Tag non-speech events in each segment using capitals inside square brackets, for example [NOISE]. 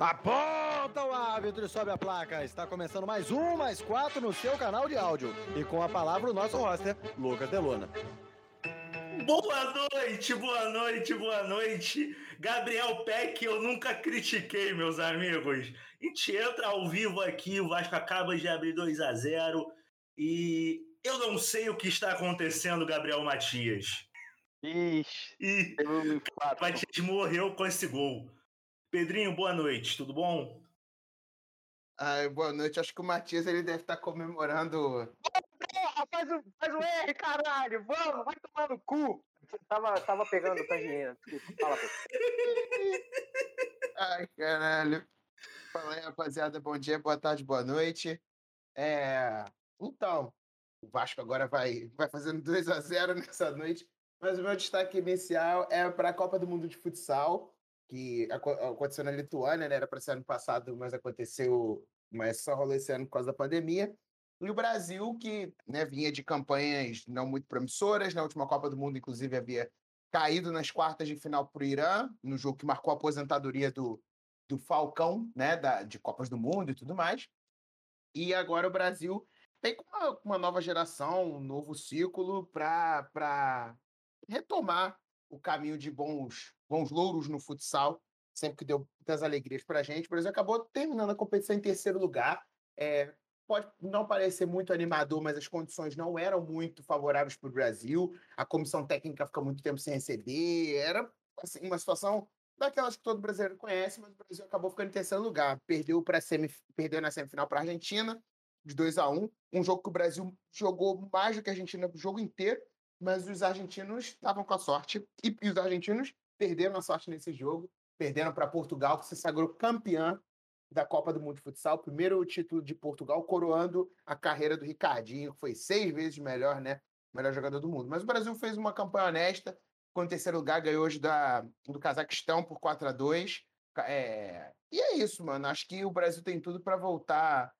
Aponta o árbitro e sobe a placa. Está começando mais um, mais quatro no seu canal de áudio. E com a palavra o nosso roster, Lucas Delona. Boa noite, boa noite, boa noite. Gabriel Peck, eu nunca critiquei, meus amigos. A gente entra ao vivo aqui, o Vasco acaba de abrir 2 a 0 e eu não sei o que está acontecendo, Gabriel Matias. Ixi, e o Matias morreu com esse gol. Pedrinho, boa noite, tudo bom? Ai, boa noite. Acho que o Matias ele deve estar comemorando. Porra, faz o, faz o R, caralho! Vamos, vai tomar no cu! Tava, tava pegando pra dinheiro. Fala, pô. Ai, caralho. Fala aí, rapaziada. Bom dia, boa tarde, boa noite. É... Então, o Vasco agora vai, vai fazendo 2 a 0 nessa noite. Mas o meu destaque inicial é para a Copa do Mundo de Futsal que aconteceu na Lituânia, né? Era para ser ano passado, mas aconteceu, mas só rolou esse ano por causa da pandemia. E o Brasil, que né, vinha de campanhas não muito promissoras, na última Copa do Mundo, inclusive, havia caído nas quartas de final para o Irã, no jogo que marcou a aposentadoria do, do Falcão, né, da, de Copas do Mundo e tudo mais. E agora o Brasil tem uma, uma nova geração, um novo ciclo para retomar o caminho de bons bons louros no futsal, sempre que deu muitas alegrias para a gente. O Brasil acabou terminando a competição em terceiro lugar. É, pode não parecer muito animador, mas as condições não eram muito favoráveis para o Brasil. A comissão técnica ficou muito tempo sem receber. Era assim, uma situação daquelas que todo brasileiro conhece, mas o Brasil acabou ficando em terceiro lugar. Perdeu, para semi, perdeu na semifinal para a Argentina, de 2 a 1 Um jogo que o Brasil jogou mais do que a Argentina o jogo inteiro, mas os argentinos estavam com a sorte. E, e os argentinos perderam a sorte nesse jogo, perderam para Portugal, que se sagrou campeã da Copa do Mundo de Futsal, primeiro título de Portugal, coroando a carreira do Ricardinho, que foi seis vezes melhor, né? Melhor jogador do mundo. Mas o Brasil fez uma campanha honesta, com o terceiro lugar, ganhou hoje da, do Cazaquistão por 4 a 2 é... E é isso, mano. Acho que o Brasil tem tudo para voltar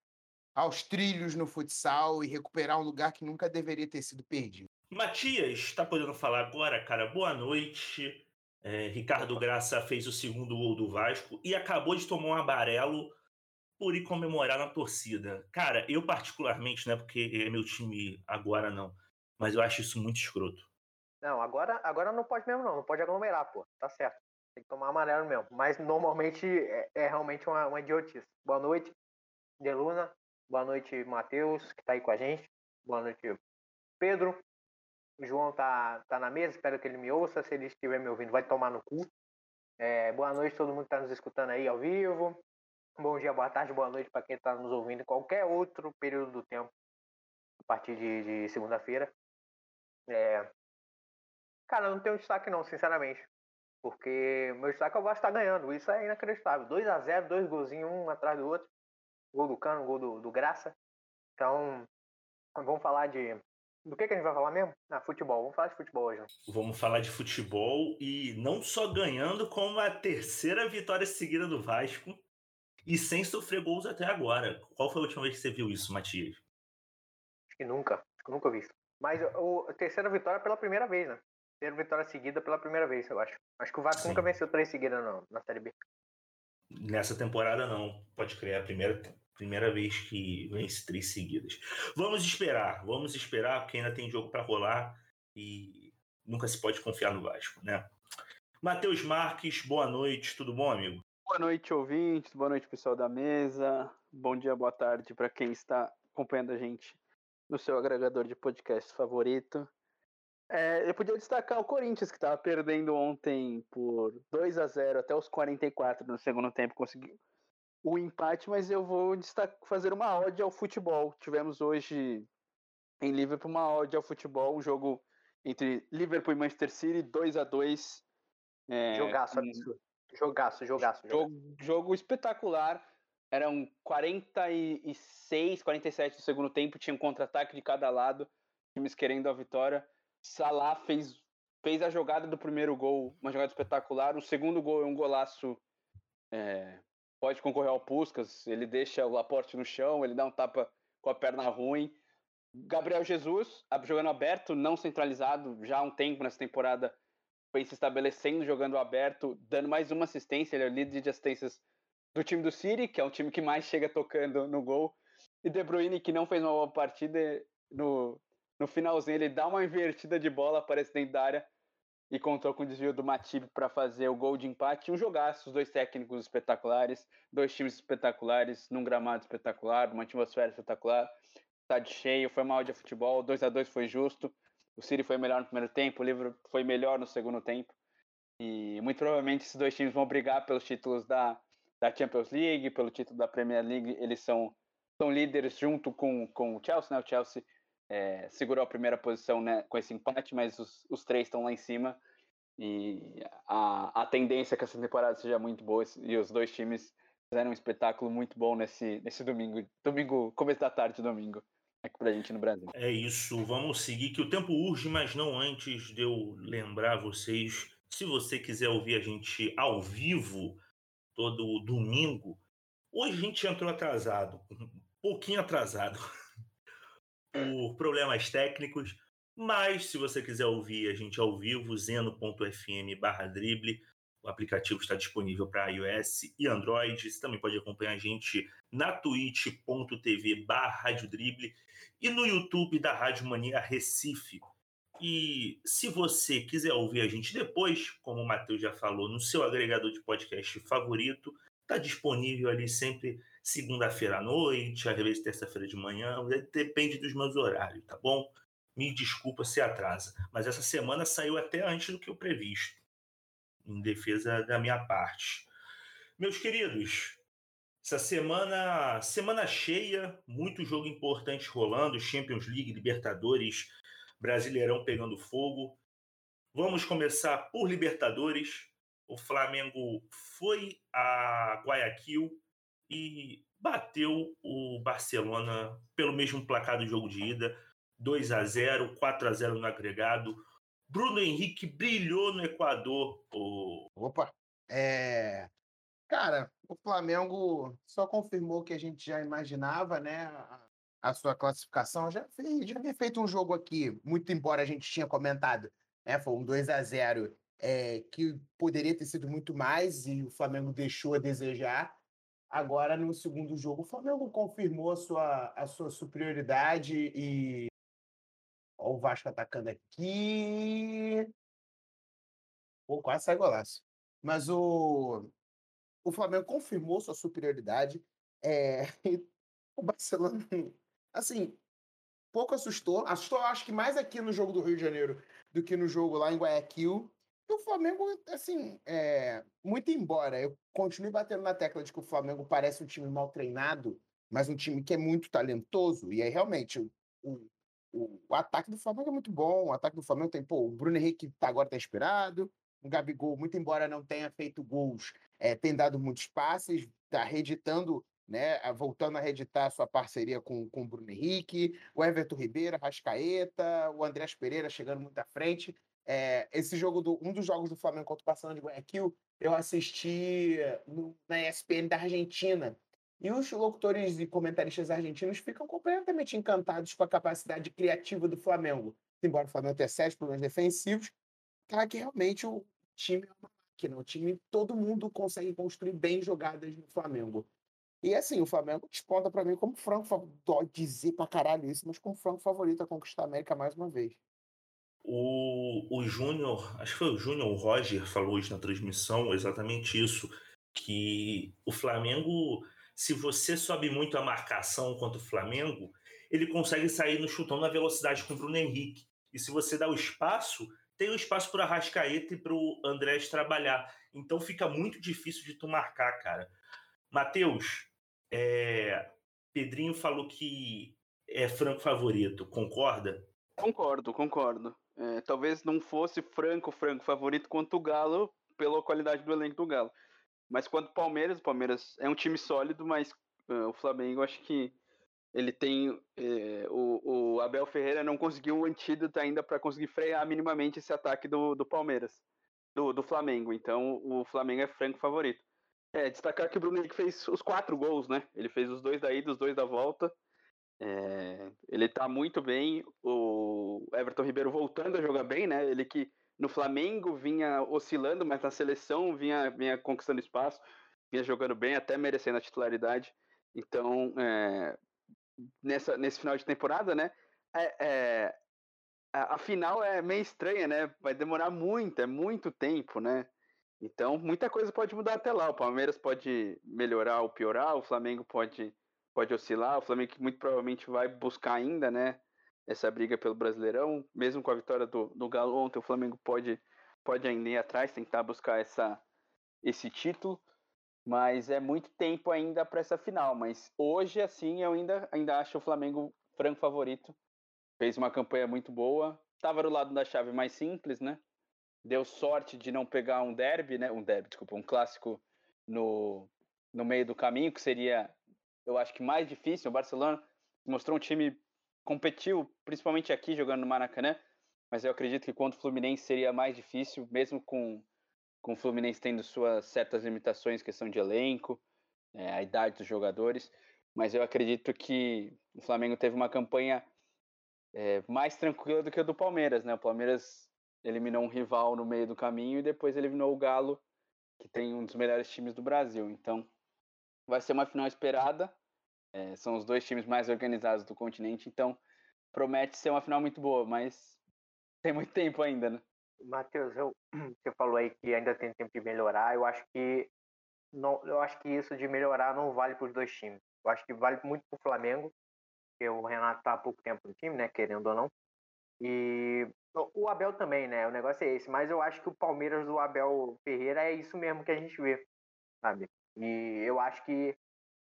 aos trilhos no futsal e recuperar um lugar que nunca deveria ter sido perdido. Matias, está podendo falar agora, cara? Boa noite. É, Ricardo Graça fez o segundo gol do Vasco e acabou de tomar um amarelo por ir comemorar na torcida. Cara, eu particularmente, não é porque é meu time agora não, mas eu acho isso muito escroto. Não, agora, agora não pode mesmo não, não pode aglomerar, pô, tá certo. Tem que tomar amarelo mesmo, mas normalmente é, é realmente uma, uma idiotice. Boa noite, Deluna, boa noite, Matheus, que tá aí com a gente, boa noite, Pedro, o João tá, tá na mesa, espero que ele me ouça. Se ele estiver me ouvindo, vai tomar no cu. É, boa noite todo mundo que está nos escutando aí ao vivo. Bom dia, boa tarde, boa noite para quem está nos ouvindo em qualquer outro período do tempo, a partir de, de segunda-feira. É... Cara, não tenho destaque não, sinceramente. Porque meu destaque é o Vasco tá ganhando. Isso é inacreditável. 2 a 0 dois golzinhos, um atrás do outro. Gol do Cano, gol do, do Graça. Então, vamos falar de, do que, que a gente vai falar mesmo? Ah, futebol. Vamos falar de futebol hoje. Vamos falar de futebol e não só ganhando, como a terceira vitória seguida do Vasco e sem sofrer gols até agora. Qual foi a última vez que você viu isso, Matias? Acho que nunca. Acho que nunca vi isso. Mas o, a terceira vitória pela primeira vez, né? Terceira vitória seguida pela primeira vez, eu acho. Acho que o Vasco Sim. nunca venceu três seguidas na Série B. Nessa temporada não. Pode crer. A primeira Primeira vez que vence três seguidas. Vamos esperar, vamos esperar, porque ainda tem jogo para rolar e nunca se pode confiar no Vasco, né? Matheus Marques, boa noite, tudo bom, amigo? Boa noite, ouvintes, boa noite, pessoal da mesa. Bom dia, boa tarde para quem está acompanhando a gente no seu agregador de podcast favorito. É, eu podia destacar o Corinthians, que estava perdendo ontem por 2 a 0 até os 44 no segundo tempo, conseguiu o empate, mas eu vou fazer uma ode ao futebol. Tivemos hoje em Liverpool uma ode ao futebol, um jogo entre Liverpool e Manchester City, 2 a 2 é, Jogaço, um, Jogaço, jogaço, jogo, jogo espetacular. Eram 46, 47 do segundo tempo, tinha um contra-ataque de cada lado, times querendo a vitória. Salah fez, fez a jogada do primeiro gol, uma jogada espetacular. O segundo gol é um golaço é, pode concorrer ao Puskas, ele deixa o Laporte no chão, ele dá um tapa com a perna ruim. Gabriel Jesus, jogando aberto, não centralizado, já há um tempo nessa temporada, foi se estabelecendo jogando aberto, dando mais uma assistência, ele é o líder de assistências do time do City, que é um time que mais chega tocando no gol, e De Bruyne, que não fez uma boa partida, no, no finalzinho ele dá uma invertida de bola, aparece dentro da área, e contou com o desvio do Matip para fazer o gol de empate. Um jogaço, os dois técnicos espetaculares, dois times espetaculares, num gramado espetacular, uma atmosfera espetacular, tá de cheio, foi mal de futebol, 2 a 2 foi justo. O City foi melhor no primeiro tempo, o Liverpool foi melhor no segundo tempo. E muito provavelmente esses dois times vão brigar pelos títulos da, da Champions League, pelo título da Premier League. Eles são, são líderes junto com, com o Chelsea, né? O Chelsea é, segurou a primeira posição né, com esse empate, mas os, os três estão lá em cima. E a, a tendência é que essa temporada seja muito boa e os dois times fizeram um espetáculo muito bom nesse, nesse domingo, domingo, começo da tarde, domingo, aqui pra gente no Brasil. É isso, vamos seguir que o tempo urge, mas não antes de eu lembrar vocês, se você quiser ouvir a gente ao vivo todo domingo, hoje a gente entrou atrasado, um pouquinho atrasado [LAUGHS] por problemas técnicos, mas se você quiser ouvir a gente ao vivo, zeno.fm barra drible, o aplicativo está disponível para iOS e Android. Você também pode acompanhar a gente na twitch.tv barra drible e no YouTube da Rádio Mania Recife. E se você quiser ouvir a gente depois, como o Matheus já falou, no seu agregador de podcast favorito, está disponível ali sempre segunda-feira à noite, às vezes terça-feira de manhã, depende dos meus horários, tá bom? Me desculpa se atrasa, mas essa semana saiu até antes do que o previsto, em defesa da minha parte. Meus queridos, essa semana, semana cheia, muito jogo importante rolando, Champions League, Libertadores, Brasileirão pegando fogo. Vamos começar por Libertadores. O Flamengo foi a Guayaquil e bateu o Barcelona pelo mesmo placar do jogo de ida, 2 a 0, 4 a 0 no agregado. Bruno Henrique brilhou no Equador. O... Opa, é... Cara, o Flamengo só confirmou que a gente já imaginava, né? A sua classificação. Já, fez, já havia feito um jogo aqui, muito embora a gente tinha comentado, né? Foi um 2 a 0 é, que poderia ter sido muito mais e o Flamengo deixou a desejar. Agora, no segundo jogo, o Flamengo confirmou a sua, a sua superioridade e. Ó, o Vasco atacando aqui. Pô, quase sai golaço. Mas o, o Flamengo confirmou sua superioridade. É... [LAUGHS] o Barcelona, assim, pouco assustou. Assustou, acho que mais aqui no jogo do Rio de Janeiro do que no jogo lá em Guayaquil. O Flamengo, assim, é, muito embora eu continue batendo na tecla de que o Flamengo parece um time mal treinado, mas um time que é muito talentoso, e aí realmente o, o, o ataque do Flamengo é muito bom, o ataque do Flamengo tem, pô, o Bruno Henrique tá, agora tá inspirado, o Gabigol, muito embora não tenha feito gols, é, tem dado muitos passes, tá reeditando né, voltando a reeditar sua parceria com, com o Bruno Henrique, o Everton Ribeiro, Rascaeta, o Andrés Pereira chegando muito à frente. É, esse jogo, do, um dos jogos do Flamengo contra o Barcelona de Guayaquil, eu assisti no, na ESPN da Argentina. E os locutores e comentaristas argentinos ficam completamente encantados com a capacidade criativa do Flamengo. Embora o Flamengo tenha sete problemas defensivos, cara, que realmente o time é uma máquina. O time, todo mundo consegue construir bem jogadas no Flamengo. E assim, o Flamengo desponta para mim como franco favorito. dizer pra caralho isso, mas como franco favorito a conquistar a América mais uma vez. O, o Júnior, acho que foi o Júnior, o Roger, falou hoje na transmissão exatamente isso, que o Flamengo, se você sobe muito a marcação contra o Flamengo, ele consegue sair no chutão na velocidade com o Bruno Henrique. E se você dá o espaço, tem o espaço para Rascaeta e para o Andrés trabalhar. Então fica muito difícil de tu marcar, cara. Matheus, é... Pedrinho falou que é franco favorito, concorda? Concordo, concordo. É, talvez não fosse franco, franco favorito quanto o Galo, pela qualidade do elenco do Galo. Mas quanto o Palmeiras, o Palmeiras é um time sólido, mas uh, o Flamengo acho que ele tem. Uh, o, o, Abel Ferreira não conseguiu um antídoto ainda para conseguir frear minimamente esse ataque do, do Palmeiras, do, do Flamengo. Então o Flamengo é franco favorito. É, destacar que o Bruno Henrique fez os quatro gols, né? Ele fez os dois da ida, os dois da volta. É, ele tá muito bem. O Everton Ribeiro voltando a jogar bem, né? Ele que no Flamengo vinha oscilando, mas na seleção vinha, vinha conquistando espaço. vinha jogando bem, até merecendo a titularidade. Então, é, nessa, nesse final de temporada, né? É, é, a, a, final é meio estranha, né? Vai demorar muito, é muito tempo, né? Então, muita coisa pode mudar até lá. O Palmeiras pode melhorar ou piorar, o Flamengo pode, pode oscilar, o Flamengo muito provavelmente vai buscar ainda, né? Essa briga pelo Brasileirão, mesmo com a vitória do, do Galo ontem, o Flamengo pode, pode ainda ir atrás, tentar buscar essa, esse título mas é muito tempo ainda para essa final. Mas hoje, assim, eu ainda, ainda acho o Flamengo franco favorito. Fez uma campanha muito boa. Estava do lado da chave mais simples, né? Deu sorte de não pegar um derby, né? Um derby, desculpa, um clássico no, no meio do caminho, que seria, eu acho que mais difícil. O Barcelona mostrou um time competiu, principalmente aqui jogando no Maracanã, mas eu acredito que contra o Fluminense seria mais difícil, mesmo com com o Fluminense tendo suas certas limitações, questão de elenco, é, a idade dos jogadores, mas eu acredito que o Flamengo teve uma campanha é, mais tranquila do que a do Palmeiras, né? O Palmeiras eliminou um rival no meio do caminho e depois eliminou o Galo, que tem um dos melhores times do Brasil. Então, vai ser uma final esperada. É, são os dois times mais organizados do continente, então promete ser uma final muito boa, mas tem muito tempo ainda, né? Matheus, eu, [CLEARS THROAT] você falou aí que ainda tem tempo de melhorar. Eu acho que não, eu acho que isso de melhorar não vale para os dois times. Eu acho que vale muito para o Flamengo, porque o Renato está há pouco tempo no time, né, querendo ou não. E o Abel também, né? O negócio é esse. Mas eu acho que o Palmeiras do Abel Ferreira é isso mesmo que a gente vê, sabe? E eu acho que,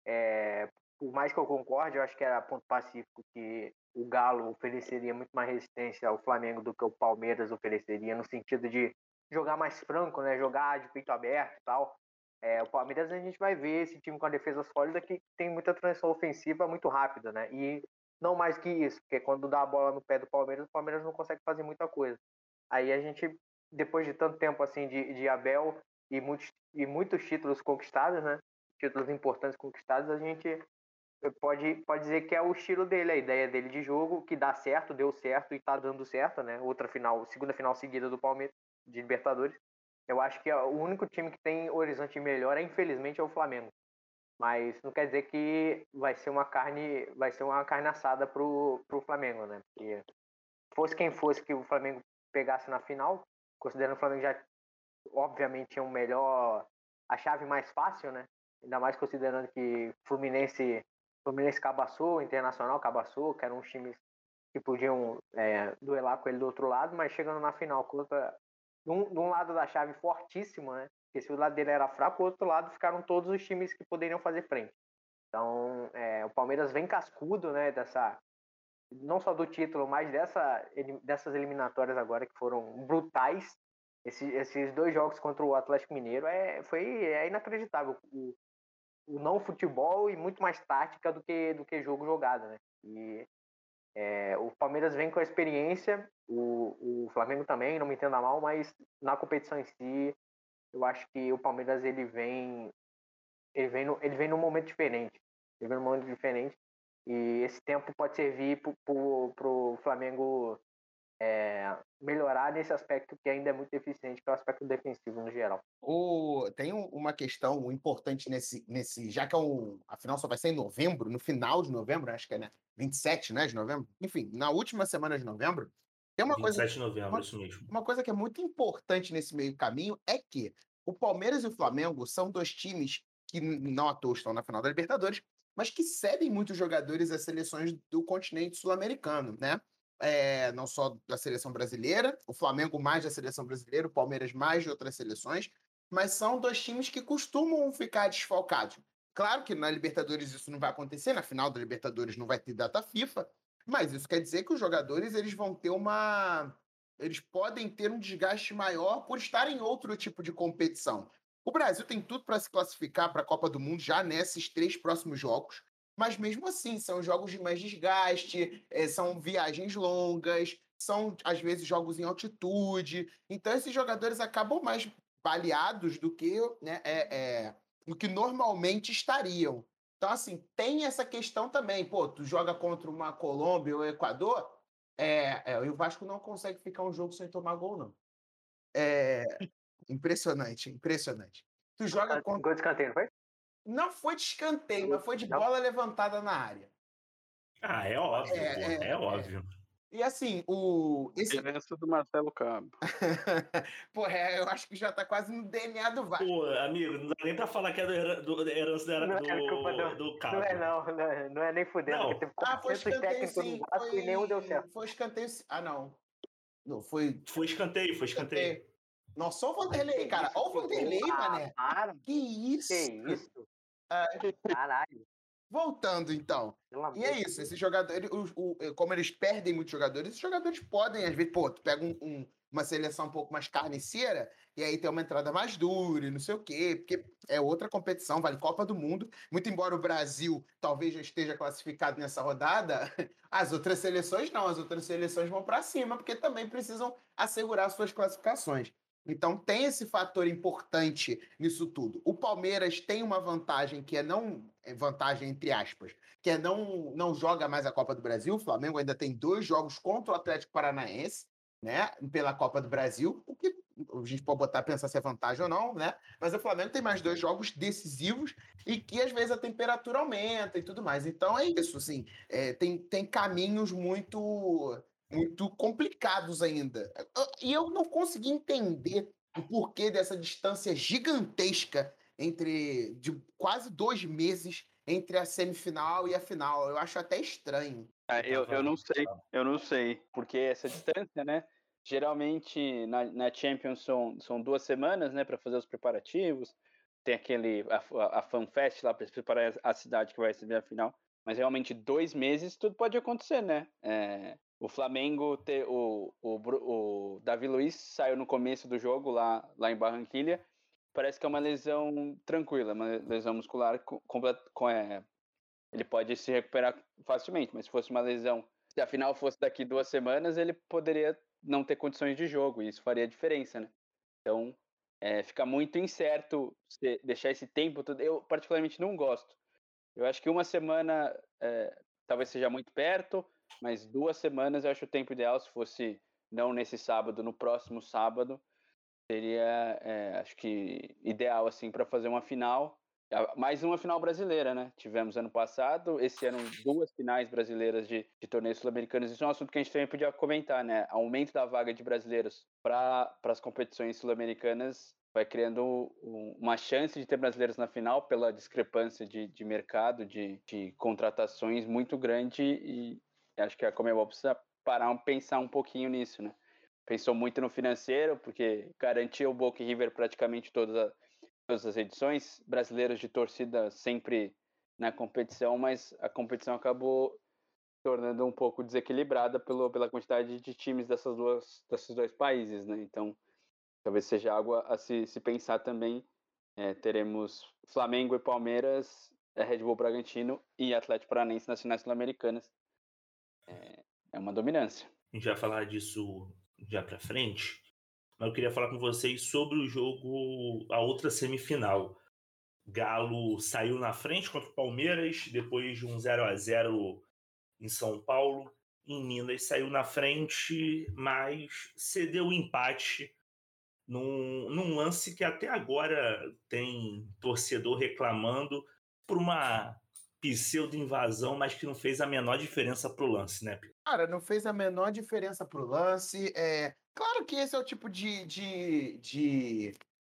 é, por mais que eu concorde, eu acho que era ponto pacífico que o Galo ofereceria muito mais resistência ao Flamengo do que o Palmeiras ofereceria, no sentido de jogar mais franco, né? Jogar de peito aberto e tal. É, o Palmeiras a gente vai ver esse time com a defesa sólida que tem muita transição ofensiva muito rápida, né? E não mais que isso, porque quando dá a bola no pé do Palmeiras, o Palmeiras não consegue fazer muita coisa. Aí a gente, depois de tanto tempo assim de, de Abel e muitos, e muitos títulos conquistados, né? Títulos importantes conquistados, a gente pode, pode dizer que é o estilo dele, a ideia dele de jogo, que dá certo, deu certo e tá dando certo, né? Outra final, segunda final seguida do Palmeiras, de Libertadores. Eu acho que o único time que tem horizonte melhor, é, infelizmente, é o Flamengo. Mas não quer dizer que vai ser uma carne, vai ser uma carne assada pro, pro Flamengo, né? Porque fosse quem fosse que o Flamengo pegasse na final, considerando que o Flamengo já obviamente tinha um melhor a chave mais fácil, né? Ainda mais considerando que Fluminense Fluminense cabaçou, Internacional cabaçou, que eram os times que podiam é, duelar com ele do outro lado, mas chegando na final contra de um lado da chave fortíssimo, né? Porque se o lado dele era fraco, o outro lado ficaram todos os times que poderiam fazer frente. Então, é, o Palmeiras vem cascudo, né? Dessa, não só do título, mas dessa, dessas eliminatórias agora que foram brutais. Esse, esses dois jogos contra o Atlético Mineiro é, foi é inacreditável. O, o não futebol e muito mais tática do que, do que jogo jogado, né? E é, o Palmeiras vem com a experiência, o, o Flamengo também, não me entenda mal, mas na competição em si, eu acho que o Palmeiras ele vem ele vem no, ele vem num momento diferente, ele vem num momento diferente e esse tempo pode servir para o Flamengo é, melhorar nesse aspecto que ainda é muito deficiente, que é o aspecto defensivo no geral. O, tem uma questão importante nesse, nesse já que é um, a final só vai ser em novembro, no final de novembro, acho que é né, 27 né, de novembro, enfim, na última semana de novembro, tem uma 27 coisa. de novembro, uma, isso mesmo. Uma coisa que é muito importante nesse meio caminho é que o Palmeiras e o Flamengo são dois times que não à toa estão na final da Libertadores, mas que cedem muitos jogadores às seleções do continente sul-americano, né? É, não só da seleção brasileira, o Flamengo mais da seleção brasileira, o Palmeiras mais de outras seleções, mas são dois times que costumam ficar desfalcados. Claro que na Libertadores isso não vai acontecer, na final da Libertadores não vai ter data FIFA, mas isso quer dizer que os jogadores eles vão ter uma. Eles podem ter um desgaste maior por estar em outro tipo de competição. O Brasil tem tudo para se classificar para a Copa do Mundo já nesses três próximos jogos mas mesmo assim, são jogos de mais desgaste, é, são viagens longas, são às vezes jogos em altitude. Então, esses jogadores acabam mais baleados do que, né, é, é, do que normalmente estariam. Então, assim, tem essa questão também. Pô, tu joga contra uma Colômbia ou Equador, é, é, e o Vasco não consegue ficar um jogo sem tomar gol, não. É impressionante, impressionante. Tu joga Gol contra. de escanteio, não foi? Não foi de escanteio, mas foi de bola levantada na área. Ah, é óbvio, É, pô, é, é, óbvio. E assim, o. Esse... Herança do Marcelo Cabo. [LAUGHS] Porra, é, eu acho que já tá quase no DNA do Vasco. Pô, amigo, não dá nem pra falar que é do, do, da herança da- Não é culpa do, do- do Cabo. Não é não, não é, não é nem fudendo, Não. teve Ah, foi 400 escanteio sim. Foi... e nenhum deu certo. Foi escanteio. sim. Ah, não. Não, foi Foi escanteio, foi escanteio. escanteio. Nossa, só o Vanderlei, cara. Olha o Vanderlei, Ah, mané. Para, Que isso? que isso? Caralho, Voltando, então. E é isso, esses jogadores, o, o- como eles perdem muitos jogadores, esses jogadores podem, às vezes, pô, tu pega um- um- uma seleção um pouco mais carniceira, e aí tem uma entrada mais dura e não sei o quê, porque é outra competição, vale Copa do Mundo. Muito embora o Brasil talvez já esteja classificado nessa rodada, [LAUGHS] as outras seleções não, as outras seleções vão para cima, porque também precisam assegurar suas classificações. Então tem esse fator importante nisso tudo. O Palmeiras tem uma vantagem que é não é vantagem entre aspas, que é não não joga mais a Copa do Brasil. O Flamengo ainda tem dois jogos contra o Atlético Paranaense, né, pela Copa do Brasil, o que a gente pode botar pensar se é vantagem ou não, né? Mas o Flamengo tem mais dois jogos decisivos e que às vezes a temperatura aumenta e tudo mais. Então é isso, assim, é, tem, tem caminhos muito muito complicados ainda. Eu- E eu não consegui entender o porquê dessa distância gigantesca entre de quase dois meses entre a semifinal e a final. Eu acho até estranho. Ah, eu, tava- eu não sei, eu não sei, porque essa distância, né? Geralmente na, na Champions são, são duas semanas, né, para fazer os preparativos. Tem aquele a, a, a FanFest lá para preparar a cidade que vai receber a final. Mas realmente dois meses tudo pode acontecer, né? É, o Flamengo, ter, o, o, o Davi Luiz saiu no começo do jogo lá, lá em Barranquilha. Parece que é uma lesão tranquila, uma lesão muscular com, com, é, ele pode se recuperar facilmente, mas se fosse uma lesão, se a final fosse daqui duas semanas, ele poderia não ter condições de jogo, e isso faria diferença, né? Então, é, fica muito incerto deixar esse tempo todo. Eu, particularmente, não gosto. Eu acho que uma semana é, talvez seja muito perto, mas duas semanas eu acho o tempo ideal. Se fosse não nesse sábado, no próximo sábado, seria, é, acho que, ideal, assim, para fazer uma final. Mais uma final brasileira, né? Tivemos ano passado, esse ano duas finais brasileiras de, de torneios sul-americanos. Isso é um assunto que a gente também podia comentar, né? Aumento da vaga de brasileiros para as competições sul-americanas vai criando um- uma chance de ter brasileiros na final pela discrepância de, de mercado, de, de contratações muito grande e acho que a Comebol precisa parar, pensar um pouquinho nisso, né? Pensou muito no financeiro, porque garantiu o Boca e River praticamente todas, a- todas as edições, brasileiros de torcida sempre na competição, mas a competição acabou tornando um pouco desequilibrada pelo, pela quantidade de times dessas duas, desses dois países, né? Então, talvez seja algo a, se, se pensar também. É, teremos Flamengo e Palmeiras, é, Red Bull Bragantino e Atlético Paranaense nas finais sul-americanas. É, é uma dominância. A gente vai falar disso já pra frente. Mas eu queria falar com vocês sobre o jogo, a outra semifinal. Galo saiu na frente contra o Palmeiras, depois de um 0 a 0 em São Paulo. Em Minas saiu na frente, mas cedeu o empate num, num lance que até agora tem torcedor reclamando por uma pseudo-invasão, mas que não fez a menor diferença pro lance, né, Pedro? Cara, não fez a menor diferença pro lance. É, claro que esse é o tipo de, de, de,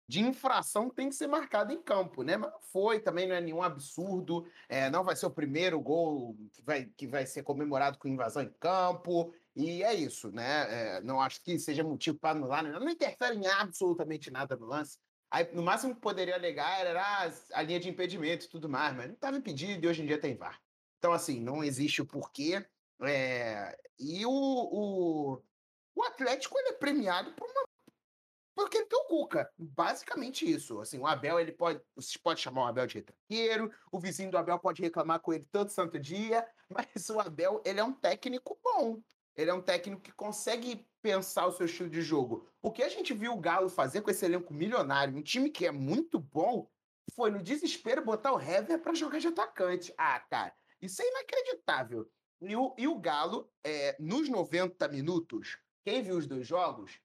de infração que tem que ser marcado em campo, né? Mas foi, também não é nenhum absurdo. é, não vai ser o primeiro gol que vai, que vai ser comemorado com invasão em campo. E é isso, né? É, não acho que seja motivo para anular, não interfere em absolutamente nada no lance. Aí, no máximo que poderia alegar era ah, a linha de impedimento e tudo mais, mas não estava impedido e hoje em dia tem VAR. Então, assim, não existe o porquê. É, e o, o, o Atlético ele é premiado por uma porque ele tem o Cuca, basicamente isso. Assim, o Abel ele pode, você pode chamar o Abel de retranqueiro, o vizinho do Abel pode reclamar com ele todo santo dia, [LAUGHS] mas o Abel ele é um técnico bom. Ele é um técnico que consegue pensar o seu estilo de jogo. O que a gente viu o Galo fazer com esse elenco milionário, um time que é muito bom, foi no desespero botar o Hever para jogar de atacante. Ah, cara, isso é inacreditável. E o, e o Galo, é, nos 90 minutos, quem viu os dois jogos,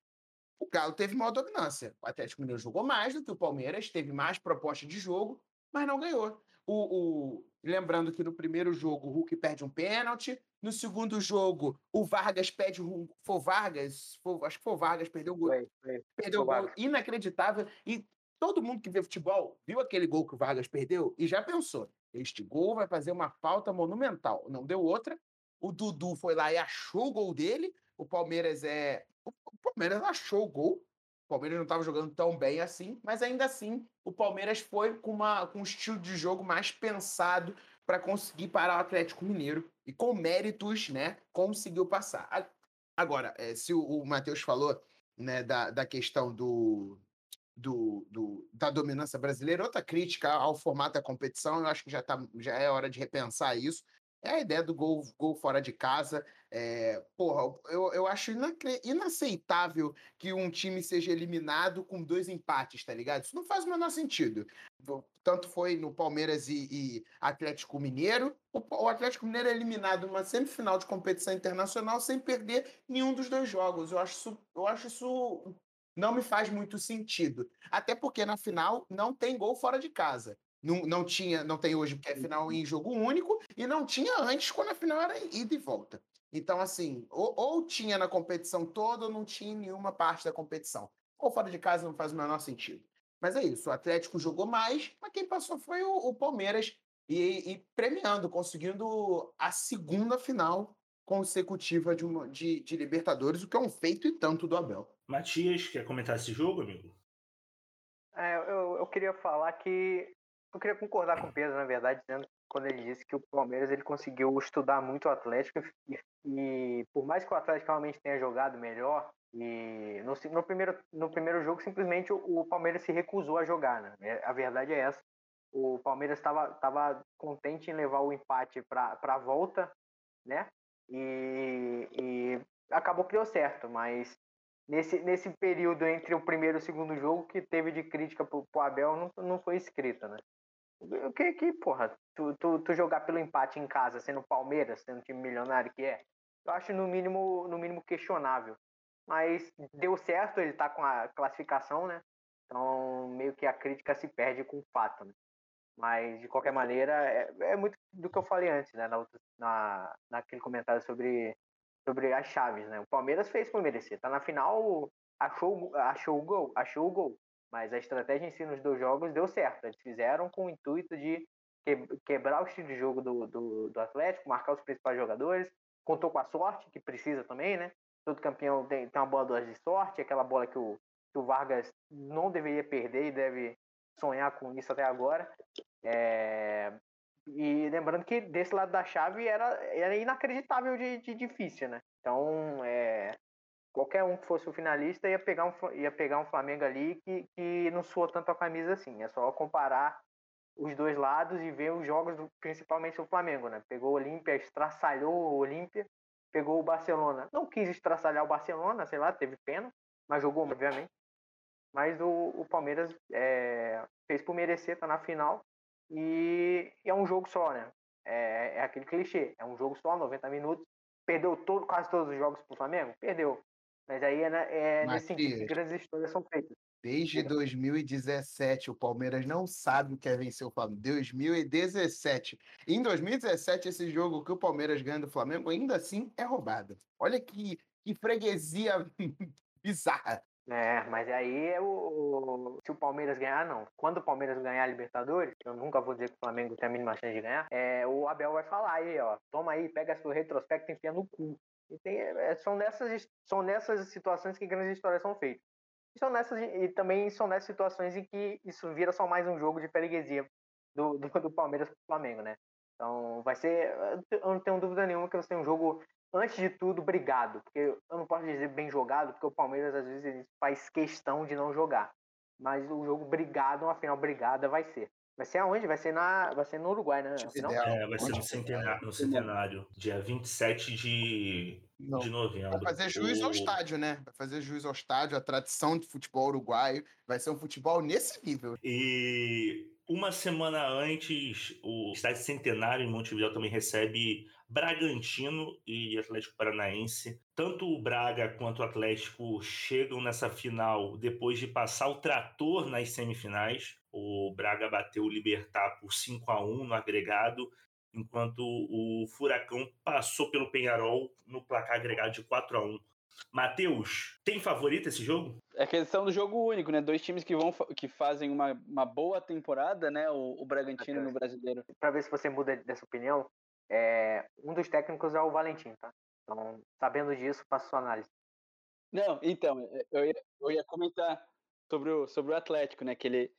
o Galo teve maior dominância. O Atlético Mineiro jogou mais do que o Palmeiras, teve mais proposta de jogo, mas não ganhou. O, o... Lembrando que no primeiro jogo o Hulk perde um pênalti, no segundo jogo o Vargas pede um. Foi o Vargas? Acho que foi o Vargas, perdeu o gol. Foi, foi. Perdeu o gol inacreditável. E todo mundo que vê futebol viu aquele gol que o Vargas perdeu e já pensou: este gol vai fazer uma falta monumental. Não deu outra. O Dudu foi lá e achou o gol dele. O Palmeiras é. O Palmeiras achou o gol. O Palmeiras não estava jogando tão bem assim, mas ainda assim o Palmeiras foi com, uma, com um estilo de jogo mais pensado para conseguir parar o Atlético Mineiro e com méritos, né, conseguiu passar. Agora, eh, se o, o Matheus falou né, da, da questão do, do, do- da dominância brasileira, outra crítica ao formato da competição, eu acho que já, tá, já é hora de repensar isso. É a ideia do gol, gol fora de casa. É, porra, eu, eu acho inaceitável que um time seja eliminado com dois empates, tá ligado? Isso não faz o menor sentido. Tanto foi no Palmeiras e, e Atlético Mineiro. O, o Atlético Mineiro é eliminado numa semifinal de competição internacional sem perder nenhum dos dois jogos. Eu acho isso, eu acho isso não me faz muito sentido. Até porque na final não tem gol fora de casa. Não, não tinha, não tem hoje porque é final em jogo único e não tinha antes quando a final era ida e volta. Então, assim, ou, ou tinha na competição toda ou não tinha em nenhuma parte da competição. Ou fora de casa não faz o menor sentido. Mas é isso, o Atlético jogou mais, mas quem passou foi o, o Palmeiras e, e premiando, conseguindo a segunda final consecutiva de, uma, de, de Libertadores, o que é um feito e tanto do Abel. Matias, quer comentar esse jogo, amigo? É, eu, eu queria falar que. Eu queria concordar com o Pedro, na verdade, dizendo quando ele disse que o Palmeiras ele conseguiu estudar muito o Atlético e, e por mais que o Atlético realmente tenha jogado melhor, e no, no primeiro, no primeiro jogo simplesmente o, o Palmeiras se recusou a jogar, né? É, A verdade é essa. O Palmeiras estava tava contente em levar o empate para a volta, né? E, e acabou que deu certo, mas nesse, nesse período entre o primeiro e o segundo jogo que teve de crítica pro, pro Abel não, não foi escrita, né? Que, que porra, tu, tu, tu jogar pelo empate em casa, sendo Palmeiras, sendo time milionário que é, eu acho no mínimo, no mínimo questionável. Mas deu certo, ele tá com a classificação, né? Então meio que a crítica se perde com o fato, né? Mas de qualquer maneira, é, é muito do que eu falei antes, né? Na, outra- na, naquele comentário sobre, sobre as chaves, né? O Palmeiras fez por merecer. Tá na final, achou, achou o gol, achou o gol. Mas a estratégia em si nos dois jogos deu certo. Eles fizeram com o intuito de que- quebrar o estilo de jogo do, do, do Atlético, marcar os principais jogadores. Contou com a sorte, que precisa também, né? Todo campeão tem, tem uma dose de sorte, aquela bola que o, que o Vargas não deveria perder e deve sonhar com isso até agora. É, E lembrando que desse lado da chave era, era inacreditável de, de difícil, né? Então, é, qualquer um que fosse o finalista ia pegar um, ia pegar um Flamengo ali que, que não suou tanto a camisa assim. É só comparar os dois lados e ver os jogos, do, principalmente o Flamengo, né? Pegou o Olímpia, estraçalhou o Olímpia, pegou o Barcelona. Não quis estraçalhar o Barcelona, sei lá, teve pena, mas jogou, obviamente. Mas o, o Palmeiras é, fez por merecer, tá na final. E, e é um jogo só, né? É, é aquele clichê, é um jogo só, 90 minutos. Perdeu todo, quase todos os jogos pro Flamengo? Perdeu. Mas aí é, na- é nesse sentido que Matias. grandes histórias são feitas. Desde 2017, o Palmeiras não sabe o que é vencer o Flamengo. 2017. Em 2017, esse jogo que o Palmeiras ganha do Flamengo, ainda assim é roubado. Olha que, que freguesia [LAUGHS] bizarra. É, mas aí é o. Se o Palmeiras ganhar, não. Quando o Palmeiras ganhar a Libertadores, eu nunca vou dizer que o Flamengo tem a mínima chance de ganhar, é, o Abel vai falar aí, ó. Toma aí, pega seu retrospecto e enfia no cu. E tem, é, são, nessas, são nessas situações que grandes histórias são feitas. E, são nessas, e também são nessas situações em que isso vira só mais um jogo de freguesia do, do, do Palmeiras pro Flamengo, né? Então vai ser. Eu não tenho dúvida nenhuma que vai ser um jogo antes de tudo, brigado. Porque eu não posso dizer bem jogado, porque o Palmeiras às vezes faz questão de não jogar. Mas o jogo brigado, uma final brigada vai ser. Vai ser aonde? Vai ser, na, vai ser no Uruguai, né? Tipo, ideal. É, vai ser no Onde? centenário, no centenário dia 27 de, Não. de novembro. Vai fazer juiz ao estádio, né? Vai fazer juiz ao estádio, a tradição de futebol uruguaio. Vai ser um futebol nesse nível. E uma semana antes, o Estádio Centenário em Montevideo também recebe Bragantino e Atlético Paranaense. Tanto o Braga quanto o Atlético chegam nessa final depois de passar o trator nas semifinais. O Braga bateu o Libertar por 5 a 1 no agregado, enquanto o Furacão passou pelo Penharol no placar agregado de 4 a 1 Matheus, tem favorito esse jogo? É questão do jogo único, né? Dois times que vão que fazem uma, uma boa temporada, né? O, o Bragantino no brasileiro. Para ver se você muda dessa opinião, é, um dos técnicos é o Valentim, tá? Então, sabendo disso, faço sua análise. Não, então, é, eu ia, eu ia comentar sobre o, sobre o Atlético, né? Que ele,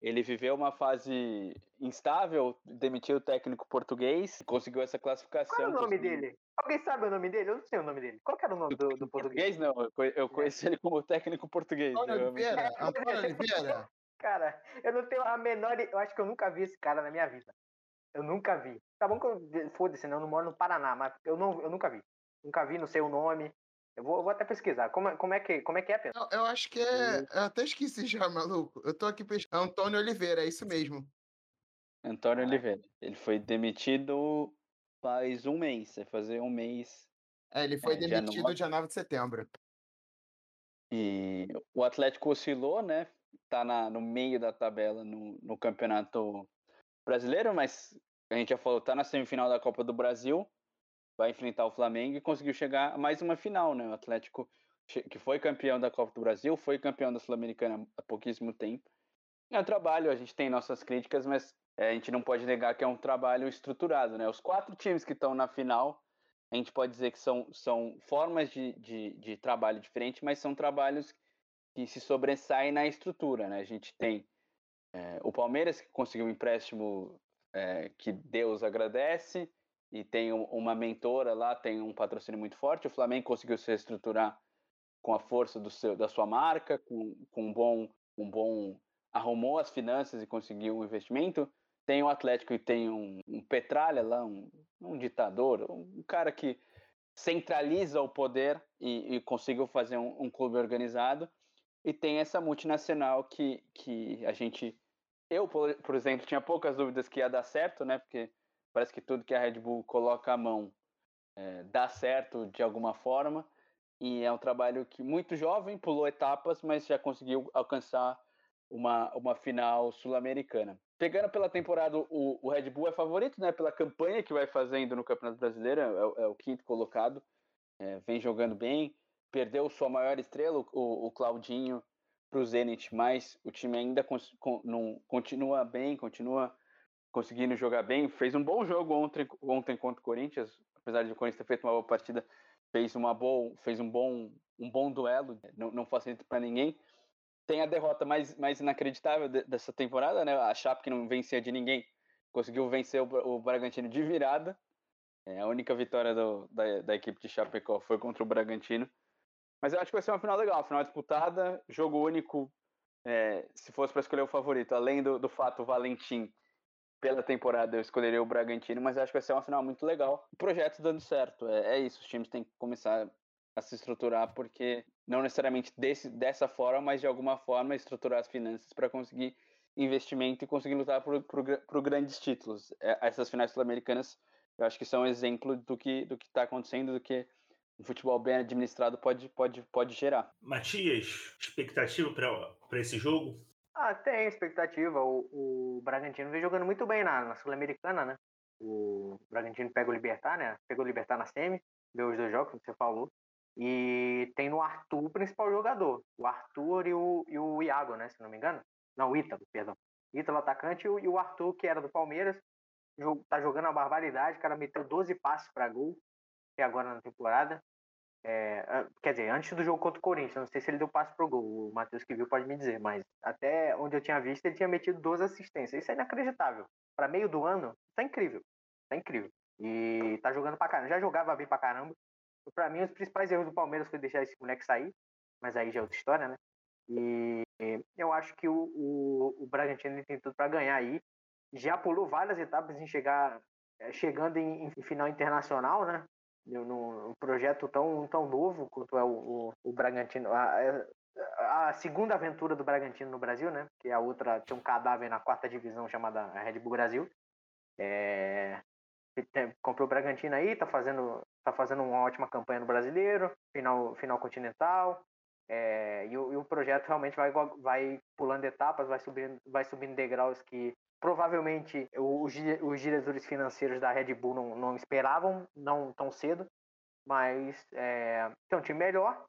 ele viveu uma fase instável, demitiu o técnico português, conseguiu essa classificação. Qual é o nome conseguiu... dele? Alguém sabe o nome dele? Eu não sei o nome dele. Qual era o nome do, do, do português? Não, eu conheço ele como técnico português. Antônio Oliveira. Antônio [LAUGHS] Oliveira. Cara, eu não tenho a menor. Eu acho que eu nunca vi esse cara na minha vida. Eu nunca vi. Tá bom que eu. Foda-se, não, eu não moro no Paraná, mas eu, não, eu nunca vi. Nunca vi, não sei o nome. Eu vou, eu vou até pesquisar. Como, é, como, é que, como é que é, Pedro? Eu, eu acho que é. Eu até esqueci [LAUGHS] já, maluco. Eu tô aqui pesquisando. Antônio Oliveira, é isso mesmo. Antônio Oliveira. Ele foi demitido faz um mês. Vai fazer um mês é, ele foi é, demitido dia 9... dia 9 de setembro. E o Atlético oscilou, né? Tá na, no meio da tabela no, no campeonato brasileiro, mas a gente já falou, tá na semifinal da Copa do Brasil, vai enfrentar o Flamengo e conseguiu chegar a mais uma final, né? O Atlético, que foi campeão da Copa do Brasil, foi campeão da Sul-Americana há pouquíssimo tempo. É um trabalho, a gente tem nossas críticas, mas é, a gente não pode negar que é um trabalho estruturado, né? Os quatro times que estão na final a gente pode dizer que são, são formas de, de, de trabalho diferentes, mas são trabalhos que se sobressaem na estrutura. Né? A gente tem é, o Palmeiras, que conseguiu um empréstimo é, que Deus agradece, e tem uma mentora lá, tem um patrocínio muito forte. O Flamengo conseguiu se estruturar com a força do seu, da sua marca, com, com um bom, um bom arrumou as finanças e conseguiu um investimento. Tem o Atlético e tem um, um Petralha lá, um, um ditador, um cara que centraliza o poder e, e conseguiu fazer um, um, clube organizado. E tem essa multinacional que, que a gente. Eu, por, por, exemplo, tinha poucas dúvidas que ia dar certo, né? Porque parece que tudo que a Red Bull coloca a mão é, dá certo de alguma forma. E é um trabalho que muito jovem, pulou etapas, mas já conseguiu alcançar uma, uma final sul-americana. Pegando pela temporada, o, o, Red Bull é favorito, né? Pela campanha que vai fazendo no Campeonato Brasileiro, é, é o quinto colocado, é, vem jogando bem. Perdeu sua maior estrela, o, o Claudinho, para o Zenit, mas o time ainda con, não, continua bem, continua conseguindo jogar bem. Fez um bom jogo ontem, ontem contra o Corinthians, apesar de o Corinthians ter feito uma boa partida, fez, uma boa, fez um, bom, um bom duelo, não, não facilita para ninguém tem a derrota mais, mais inacreditável de, dessa temporada, né? A Chape que não vencia de ninguém conseguiu vencer o, o Bragantino de virada. É, a única vitória do, da, da equipe de Chapecó foi contra o Bragantino. Mas eu acho que vai ser uma final legal, final disputada, jogo único. É, se fosse para escolher o favorito, além do, do fato Valentim pela temporada, eu escolheria o Bragantino, mas acho que vai ser uma final muito legal. O projeto dando certo, é, é isso. Os times têm que começar a se estruturar, porque não necessariamente desse, dessa forma, mas de alguma forma estruturar as finanças para conseguir investimento e conseguir lutar por, por, por grandes títulos. É, essas finais sul-americanas, eu acho que são exemplo do que do que está acontecendo, do que o futebol bem administrado pode, pode, pode gerar. Matias, expectativa para esse jogo? Ah, tem expectativa. O, o Bragantino vem jogando muito bem na, na Sul-Americana, né? O Bragantino pega o Libertar, né? Pegou o Libertar na semi, deu os dois jogos, como você falou. E tem no Arthur o principal jogador. O Arthur e o, e o Iago, né? Se não me engano. Não, o Ítalo, perdão. Ítalo atacante e o, Arthur, que era do Palmeiras, tá jogando uma barbaridade. O cara meteu 12 passes para gol, que agora na temporada. É, quer dizer, antes do jogo contra o Corinthians, não sei se ele deu passe pro gol, o Matheus que viu pode me dizer, mas até onde eu tinha visto, ele tinha metido 12 assistências. Isso é inacreditável. Para meio do ano, tá incrível. Tá incrível. E tá jogando pra caramba. Já jogava bem pra caramba. Para mim, os principais erros do Palmeiras foi deixar esse moleque sair, mas aí já é outra história, né? E eu acho que o, o, o Bragantino tem tudo para ganhar aí. Já pulou várias etapas em chegar, é, chegando em, em final internacional, né? Num projeto tão, tão novo quanto é o, o, o Bragantino. a segunda aventura do Bragantino no Brasil, né? Que a outra tem um cadáver na quarta divisão chamada Red Bull Brasil. É, comprou o Bragantino aí, tá fazendo, tá fazendo uma ótima campanha no brasileiro, final, final continental. É, e, o, e, o, projeto realmente vai, vai pulando etapas, vai subindo, vai subindo degraus que provavelmente os, os diretores financeiros da Red Bull não, não esperavam, não tão cedo, mas é, tem um time melhor,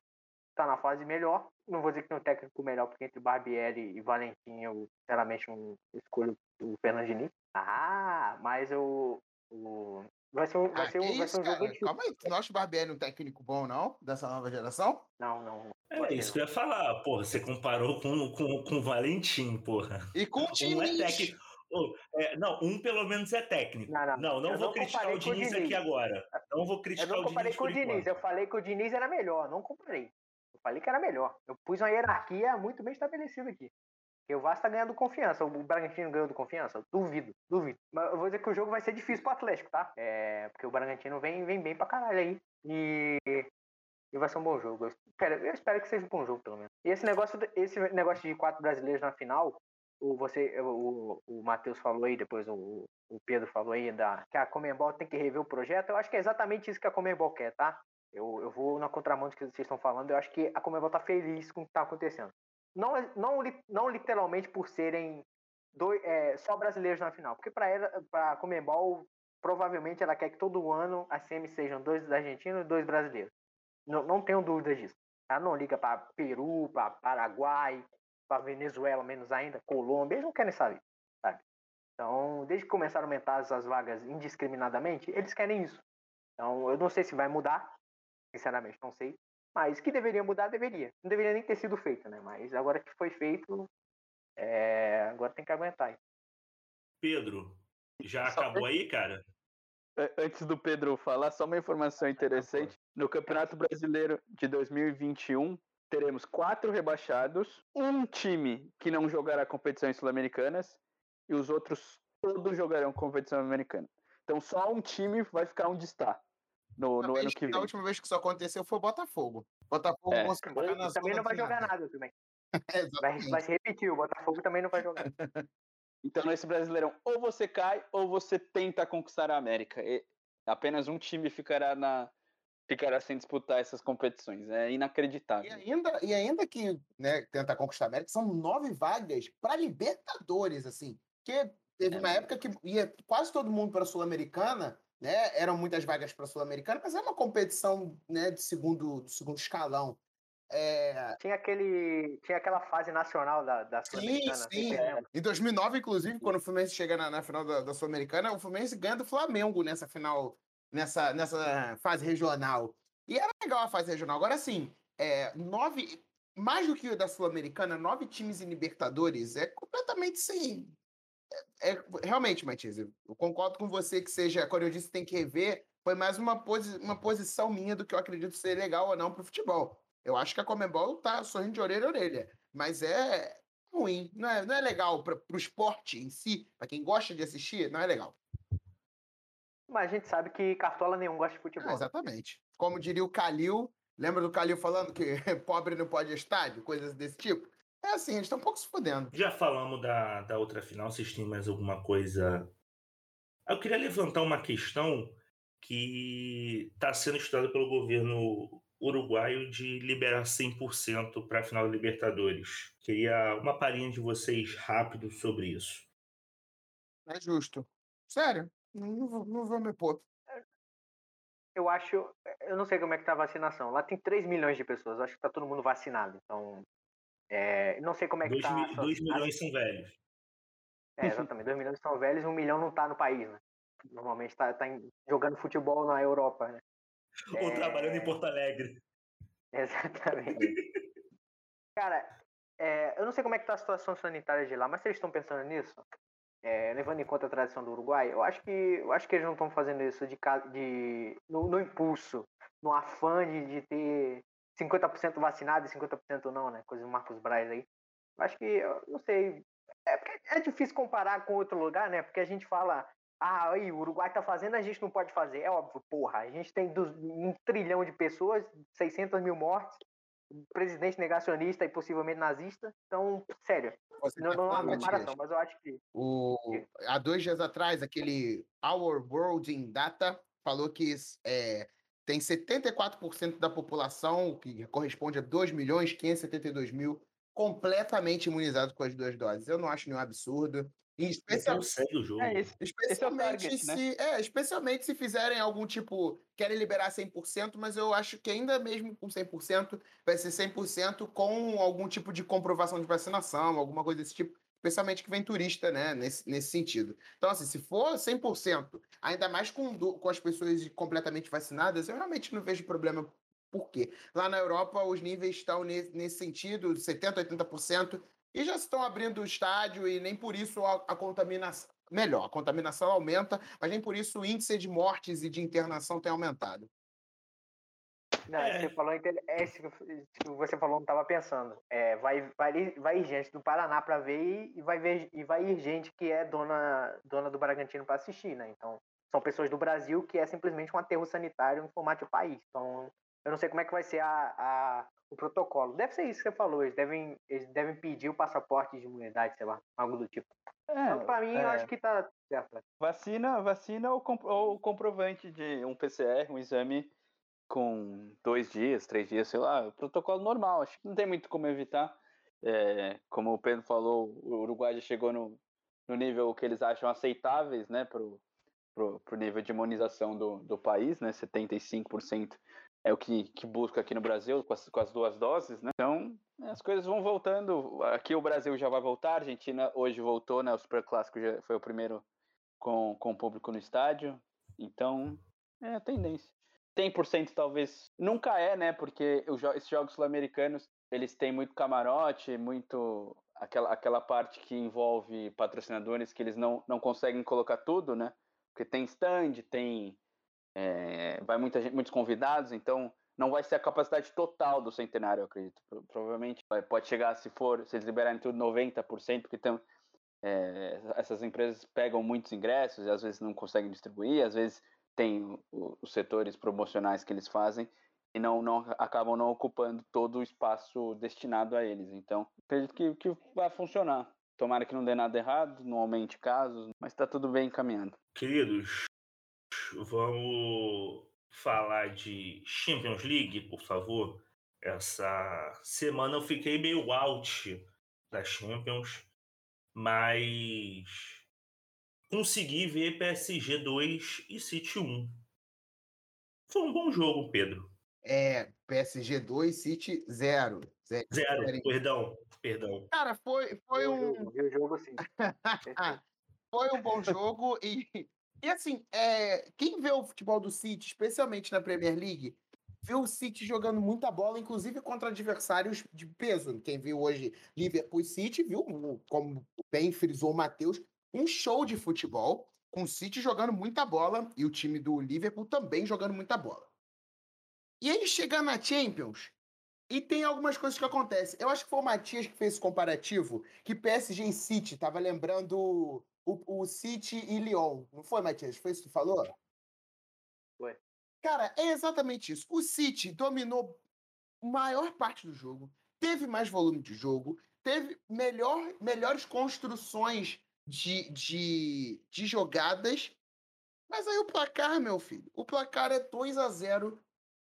tá na fase melhor. Não vou dizer que tem um técnico melhor, porque entre Barbieri e Valentim, eu sinceramente um, escolho o Fernandinho. Ah, mas o, o vai ser um, vai ah, ser um, vai isso, ser um jogo de... Calma aí, tu não acha o Barbieri um técnico bom, não? Dessa nova geração? Não, não. É isso que eu ia falar, porra. Você comparou com, com, com o Valentim, porra. E com o. Um é técnico. É, não, um pelo menos é técnico. Não, não, não, não vou não criticar o Diniz, o Diniz, aqui agora. Não vou criticar eu não o Diniz. com o Diniz, eu falei que o Diniz era melhor, não comparei. Eu falei que era melhor. Eu pus uma hierarquia muito bem estabelecida aqui. Porque o Vasco tá ganhando confiança. O Bragantino ganhou de confiança? Duvido, duvido. Mas eu vou dizer que o jogo vai ser difícil pro Atlético, tá? É, porque o Bragantino vem, vem bem pra caralho aí. E, e vai ser um bom jogo. Eu espero, eu espero que seja um bom jogo, pelo menos. E esse negócio, esse negócio de quatro brasileiros na final, o, você, o, o Matheus falou aí, depois o, o Pedro falou aí da, que a Comembol tem que rever o projeto. Eu acho que é exatamente isso que a Comembol quer, tá? Eu, eu vou na contramão do que vocês estão falando. Eu acho que a Comembol tá feliz com o que tá acontecendo. Não, não, não literalmente por serem dois, é, só brasileiros na final, porque para a Comembol, provavelmente ela quer que todo ano as semis sejam dois argentinos e dois brasileiros. Não, não tenho dúvidas disso. Ela não liga para Peru, para Paraguai, para Venezuela, menos ainda, Colômbia, eles não querem saber, sabe? Então, desde que começaram a aumentar essas vagas indiscriminadamente, eles querem isso. Então, eu não sei se vai mudar, sinceramente, não sei. Mas que deveria mudar, deveria. Não deveria nem ter sido feito, né? Mas agora que foi feito, é... agora tem que aguentar. Pedro, já só acabou aí, cara? Antes do Pedro falar, só uma informação interessante. No Campeonato Brasileiro de 2021, teremos quatro rebaixados, um time que não jogará competições sul-americanas e os outros todos jogarão competição americana. Então só um time vai ficar onde está no, no ano que vem. A última vez que isso aconteceu foi o Botafogo. Botafogo é. também não vai jogar nada também. [LAUGHS] é, vai, vai se repetir, o Botafogo também não vai jogar. [LAUGHS] então nesse Brasileirão, ou você cai ou você tenta conquistar a América. E apenas um time ficará na ficará sem disputar essas competições. É inacreditável. E ainda, e ainda que né, tentar conquistar a América, são nove vagas para Libertadores, assim. Que teve é. uma época que ia quase todo mundo para a Sul-Americana né? Eram muitas vagas para a Sul-Americana, mas é uma competição né, de segundo, de segundo escalão. É... Tinha, aquele, tinha aquela fase nacional da, da Sul-Americana. Sim, sim. Em 2009, inclusive, quando o Fluminense chega na, na final da, da Sul-Americana, o Fluminense ganha do Flamengo nessa final, nessa, nessa fase regional. E era legal a fase regional. Agora, sim, é, nove, mais do que o da Sul-Americana, nove times em Libertadores é completamente sem, é, realmente, Matias, eu concordo com você que seja, quando eu disse tem que rever, foi mais uma, posi uma posição minha do que eu acredito ser legal ou não para o futebol. Eu acho que a Comembol tá sorrindo de orelha a orelha, mas é ruim, não é, não é legal para o esporte em si, para quem gosta de assistir, não é legal. Mas a gente sabe que cartola nenhum gosta de futebol. É, exatamente. Como diria o Calil, lembra do Calil falando que [LAUGHS] pobre não pode estádio, coisas desse tipo? É assim, eles estão um pouco se fudendo. Já falamos da, da outra final, vocês têm mais alguma coisa? Eu queria levantar uma questão que está sendo estudada pelo governo uruguaio de liberar 100% para a final da Libertadores. Queria uma palhinha de vocês rápido sobre isso. É justo. Sério, não vou, não vou me pôr. Eu acho, eu não sei como é que tá a vacinação. Lá tem 3 milhões de pessoas, eu acho que tá todo mundo vacinado. Então, é, não sei como é que dois, tá. 2 milhões são velhos. É, exatamente. 2 milhões são velhos, 1 um milhão não está no país, né? Normalmente está tá jogando futebol na Europa, né? Ou é... trabalhando em Porto Alegre. [LAUGHS] Exatamente. Cara, é, eu não sei como é que tá a situação sanitária de lá, mas eles estão pensando nisso, é, levando em conta a tradição do Uruguai, eu acho que eu acho que eles não estão fazendo isso de, de no, no, impulso, no afã de, de ter 50% vacinado e 50% não, né? Coisa do Marcos Braz aí. Acho que, não sei. É, é difícil comparar com outro lugar, né? Porque a gente fala, ah, aí, o Uruguai tá fazendo, a gente não pode fazer. É óbvio, porra. A gente tem dos, um trilhão de pessoas, 600 mil mortes. Presidente negacionista e possivelmente nazista. Então, sério, Você não, tá não há comparação, mas eu acho que. O, há dois dias atrás, aquele Our World in Data falou que é, tem 74% da população, que corresponde a 2 milhões 572 mil, completamente imunizados com as duas doses. Eu não acho nenhum absurdo. E especial- segue o jogo. É esse. é o Especialmente, target, né? se, é, especialmente se fizerem algum tipo. Querem liberar 100%, mas eu acho que ainda mesmo com 100%, vai ser 100% com algum tipo de comprovação de vacinação, alguma coisa desse tipo. Especialmente que vem turista, né? Nesse, nesse sentido. Então, assim, se for 100%, ainda mais com, do- com as pessoas completamente vacinadas, eu realmente não vejo problema. Por quê? Lá na Europa, os níveis estão ne- nesse sentido, 70%, 80%, e já estão abrindo o estádio e nem por isso a, a contaminação. Melhor, a contaminação aumenta, mas nem por isso o índice de mortes e de internação tem aumentado. Não, É. você falou, inte- é isso que que você falou, não estava pensando. É, vai, vai, vai ir gente do Paraná para ver e, e vai ver e vai ir gente que é dona, dona do Bragantino para assistir, né? Então, são pessoas do Brasil que é simplesmente um aterro sanitário em formato de país. Então, eu não sei como é que vai ser a, a- o protocolo. Deve ser isso que você falou, eles devem, eles devem pedir o passaporte de imunidade, sei lá, algo do tipo. Então, para mim, eu é. acho que tá certo. Vacina, vacina ou, ou comprovante de um PCR, um exame com dois dias, três dias, sei lá, protocolo normal. Acho que não tem muito como evitar. É, como o Pedro falou, o Uruguai já chegou no, no nível que eles acham aceitáveis, né, pro, pro, pro nível de imunização do, do país, né, 75% é o que, que busca aqui no Brasil com as, com as duas doses, né? Então, as coisas vão voltando. Aqui o Brasil já vai voltar, a Argentina hoje voltou, né? O Super Clássico já foi o primeiro com, com o público no estádio. Então, é a tendência. 100% talvez nunca é, né? Porque os esses jogos sul-americanos, eles têm muito camarote, muito aquela, aquela parte que envolve patrocinadores que eles não, não conseguem colocar tudo, né? Porque tem stand, tem é, vai muita gente, muitos convidados, então não vai ser a capacidade total do centenário, eu acredito. Pro- Provavelmente vai- pode chegar, se for, se eles liberarem tudo, 90%, porque tem, é, essas empresas pegam muitos ingressos e às vezes não conseguem distribuir, às vezes tem o- os setores promocionais que eles fazem e não, não acabam não ocupando todo o espaço destinado a eles. Então, acredito que, que vai funcionar. Tomara que não dê nada errado, não aumente casos, mas está tudo bem encaminhado. Queridos, vamos falar de Champions League, por favor. Essa semana eu fiquei meio out da Champions, mas consegui ver PSG 2 e City 1. Foi um bom jogo, Pedro. É, PSG 2, City 0. Zé- Zero, zero. perdão, perdão. Cara, foi, foi um. viu o jogo sim. [LAUGHS] Foi um bom jogo e, e assim, é, quem vê o futebol do City, especialmente na Premier League, vê o City jogando muita bola, inclusive contra adversários de peso. Quem viu hoje Liverpool City, viu, como bem frisou o Matheus, um show de futebol, com o City jogando muita bola e o time do Liverpool também jogando muita bola. E aí chega na Champions e tem algumas coisas que acontecem. Eu acho que foi o Matias que fez esse comparativo, que PSG e City, tava lembrando o, o City e Lyon. Não foi, Matias? Foi isso que tu falou? Foi. Cara, é exatamente isso. O City dominou a maior parte do jogo, teve mais volume de jogo, teve melhor, melhores construções de, de, de jogadas. Mas aí o placar, meu filho, o placar é 2 a 0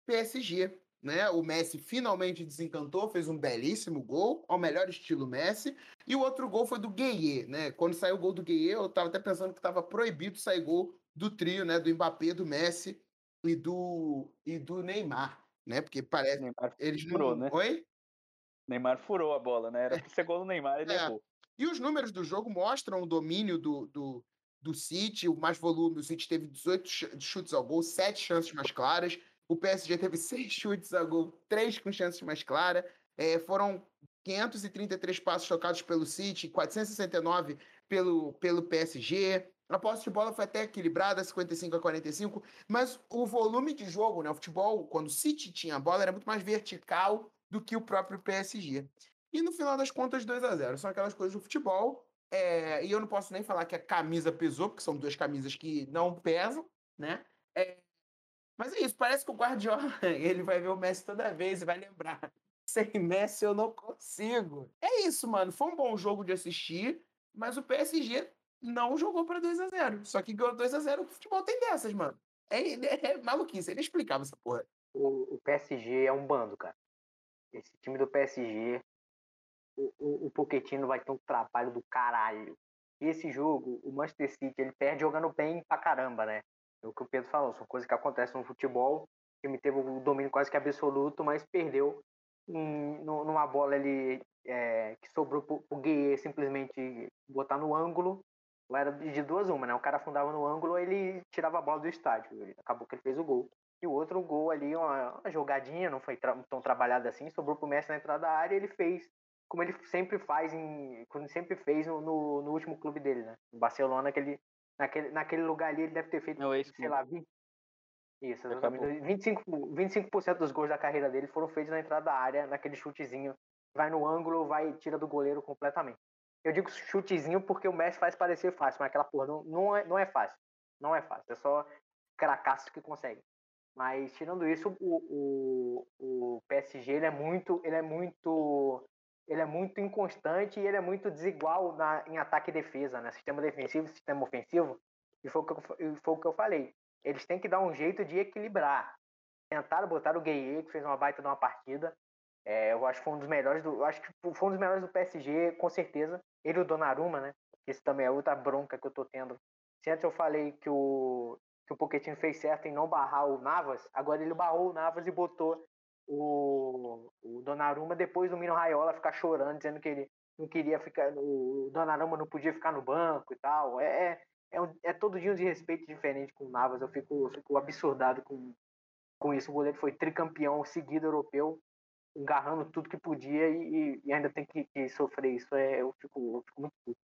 PSG. Né? O Messi finalmente desencantou, fez um belíssimo gol, ao melhor estilo Messi. E o outro gol foi do Gueye, né? Quando saiu o gol do Gueye, eu tava até pensando que tava proibido sair gol do trio, né? Do Mbappé, do Messi e do, e do Neymar, né? Porque parece Neymar eles furou, não... né? Oi? Neymar furou a bola, né? Era pra ser gol do Neymar, ele É. errou. E os números do jogo mostram o domínio do, do, do City, o mais volume. O City teve 18 ch- chutes ao gol, 7 chances mais claras. O PSG teve [LAUGHS] 6 chutes ao gol, 3 com chances mais claras. É, foram 533 passos tocados pelo City, 469 pelo, pelo PSG. A posse de bola foi até equilibrada, 55 a 45, mas o volume de jogo, né? O futebol, quando o City tinha a bola, era muito mais vertical do que o próprio PSG. E no final das contas, 2 a 0 São aquelas coisas do futebol. é, e eu não posso nem falar que a camisa pesou, porque são duas camisas que não pesam, né? É, mas é isso, parece que o Guardiola [LAUGHS] ele vai ver o Messi toda vez e vai lembrar. sem Messi eu não consigo. É isso, mano. Foi um bom jogo de assistir, mas o PSG não jogou para 2 a 0 Só que ganhou 2 a 0 O futebol tem dessas, mano. É, é, é maluquice. Ele explicava essa porra. O, o PSG é um bando, cara. Esse time do PSG, o, o, o Pochettino vai ter um trabalho do caralho. E esse jogo, o Manchester City, ele perde jogando bem pra caramba, né? É o que o Pedro falou, são coisas que acontecem no futebol. O time teve o domínio quase que absoluto, mas perdeu em, numa bola ali é, que sobrou pro, pro Gueye simplesmente botar no ângulo. Era de duas uma, né? O cara afundava no ângulo, ele tirava a bola do estádio. Ele, acabou que ele fez o gol. E o outro gol ali, uma, uma jogadinha, não foi tra tão trabalhada assim, sobrou pro Messi na entrada da área, ele fez como ele sempre faz em, como sempre fez no, no, no último clube dele, né? No Barcelona, que ele, naquele, naquele lugar ali ele deve ter feito, Não, sei lá, 20, isso, exatamente. 25, 25% dos gols da carreira dele foram feitos na entrada da área, naquele chutezinho. Vai no ângulo, vai tira do goleiro completamente. Eu digo chutezinho porque o Messi faz parecer fácil, mas aquela porra não, não, é, não é fácil. Não é fácil. É só cracaço que consegue. Mas tirando isso, o, o, o PSG ele é muito, ele é muito, ele é muito inconstante e ele é muito desigual na, em ataque e defesa, né? Sistema defensivo, sistema ofensivo. E foi o que eu, foi o que eu falei. Eles têm que dar um jeito de equilibrar. Tentaram botar o Gueye, que fez uma baita de uma partida. É, eu acho que foi um dos melhores do, acho que foi um dos melhores do PSG, com certeza. Ele e o Donnarumma, né? Isso também é outra bronca que eu tô tendo. Se antes eu falei que o que o Pochettino fez certo em não barrar o Navas, agora ele barrou o Navas e botou o, o Donnarumma depois do Mino Raiola ficar chorando, dizendo que ele não queria ficar, o Donnarumma não podia ficar no banco e tal. É, é, é, um, é todo dia um desrespeito diferente com o Navas. Eu fico, eu fico absurdado com, com isso. O goleiro foi tricampeão seguido europeu, agarrando tudo que podia e, e ainda tem que, que, sofrer isso. É, eu, fico, eu fico muito puto.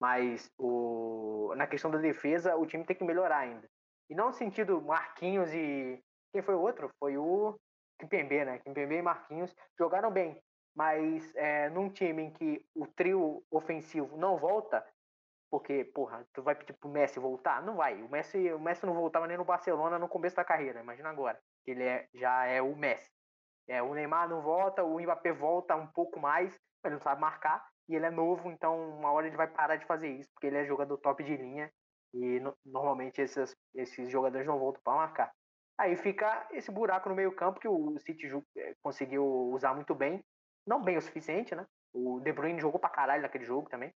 Mas o, na questão da defesa, o time tem que melhorar ainda. E não no sentido Marquinhos e. Quem foi o outro? Foi o Kimpembe, né? Kimpembe e Marquinhos jogaram bem. Mas é, num time em que o trio ofensivo não volta, porque, porra, tu vai pedir pro Messi voltar? Não vai. O Messi, o Messi não voltava nem no Barcelona no começo da carreira, imagina agora. Ele é, já é o Messi. É, o Neymar não volta, o Mbappé volta um pouco mais, ele não sabe marcar, e ele é novo, então uma hora ele vai parar de fazer isso, porque ele é jogador top de linha, e no, normalmente esses, esses jogadores não voltam para marcar. Aí fica esse buraco no meio campo que o City eh, conseguiu usar muito bem, não bem o suficiente, né? O De Bruyne jogou pra caralho naquele jogo também,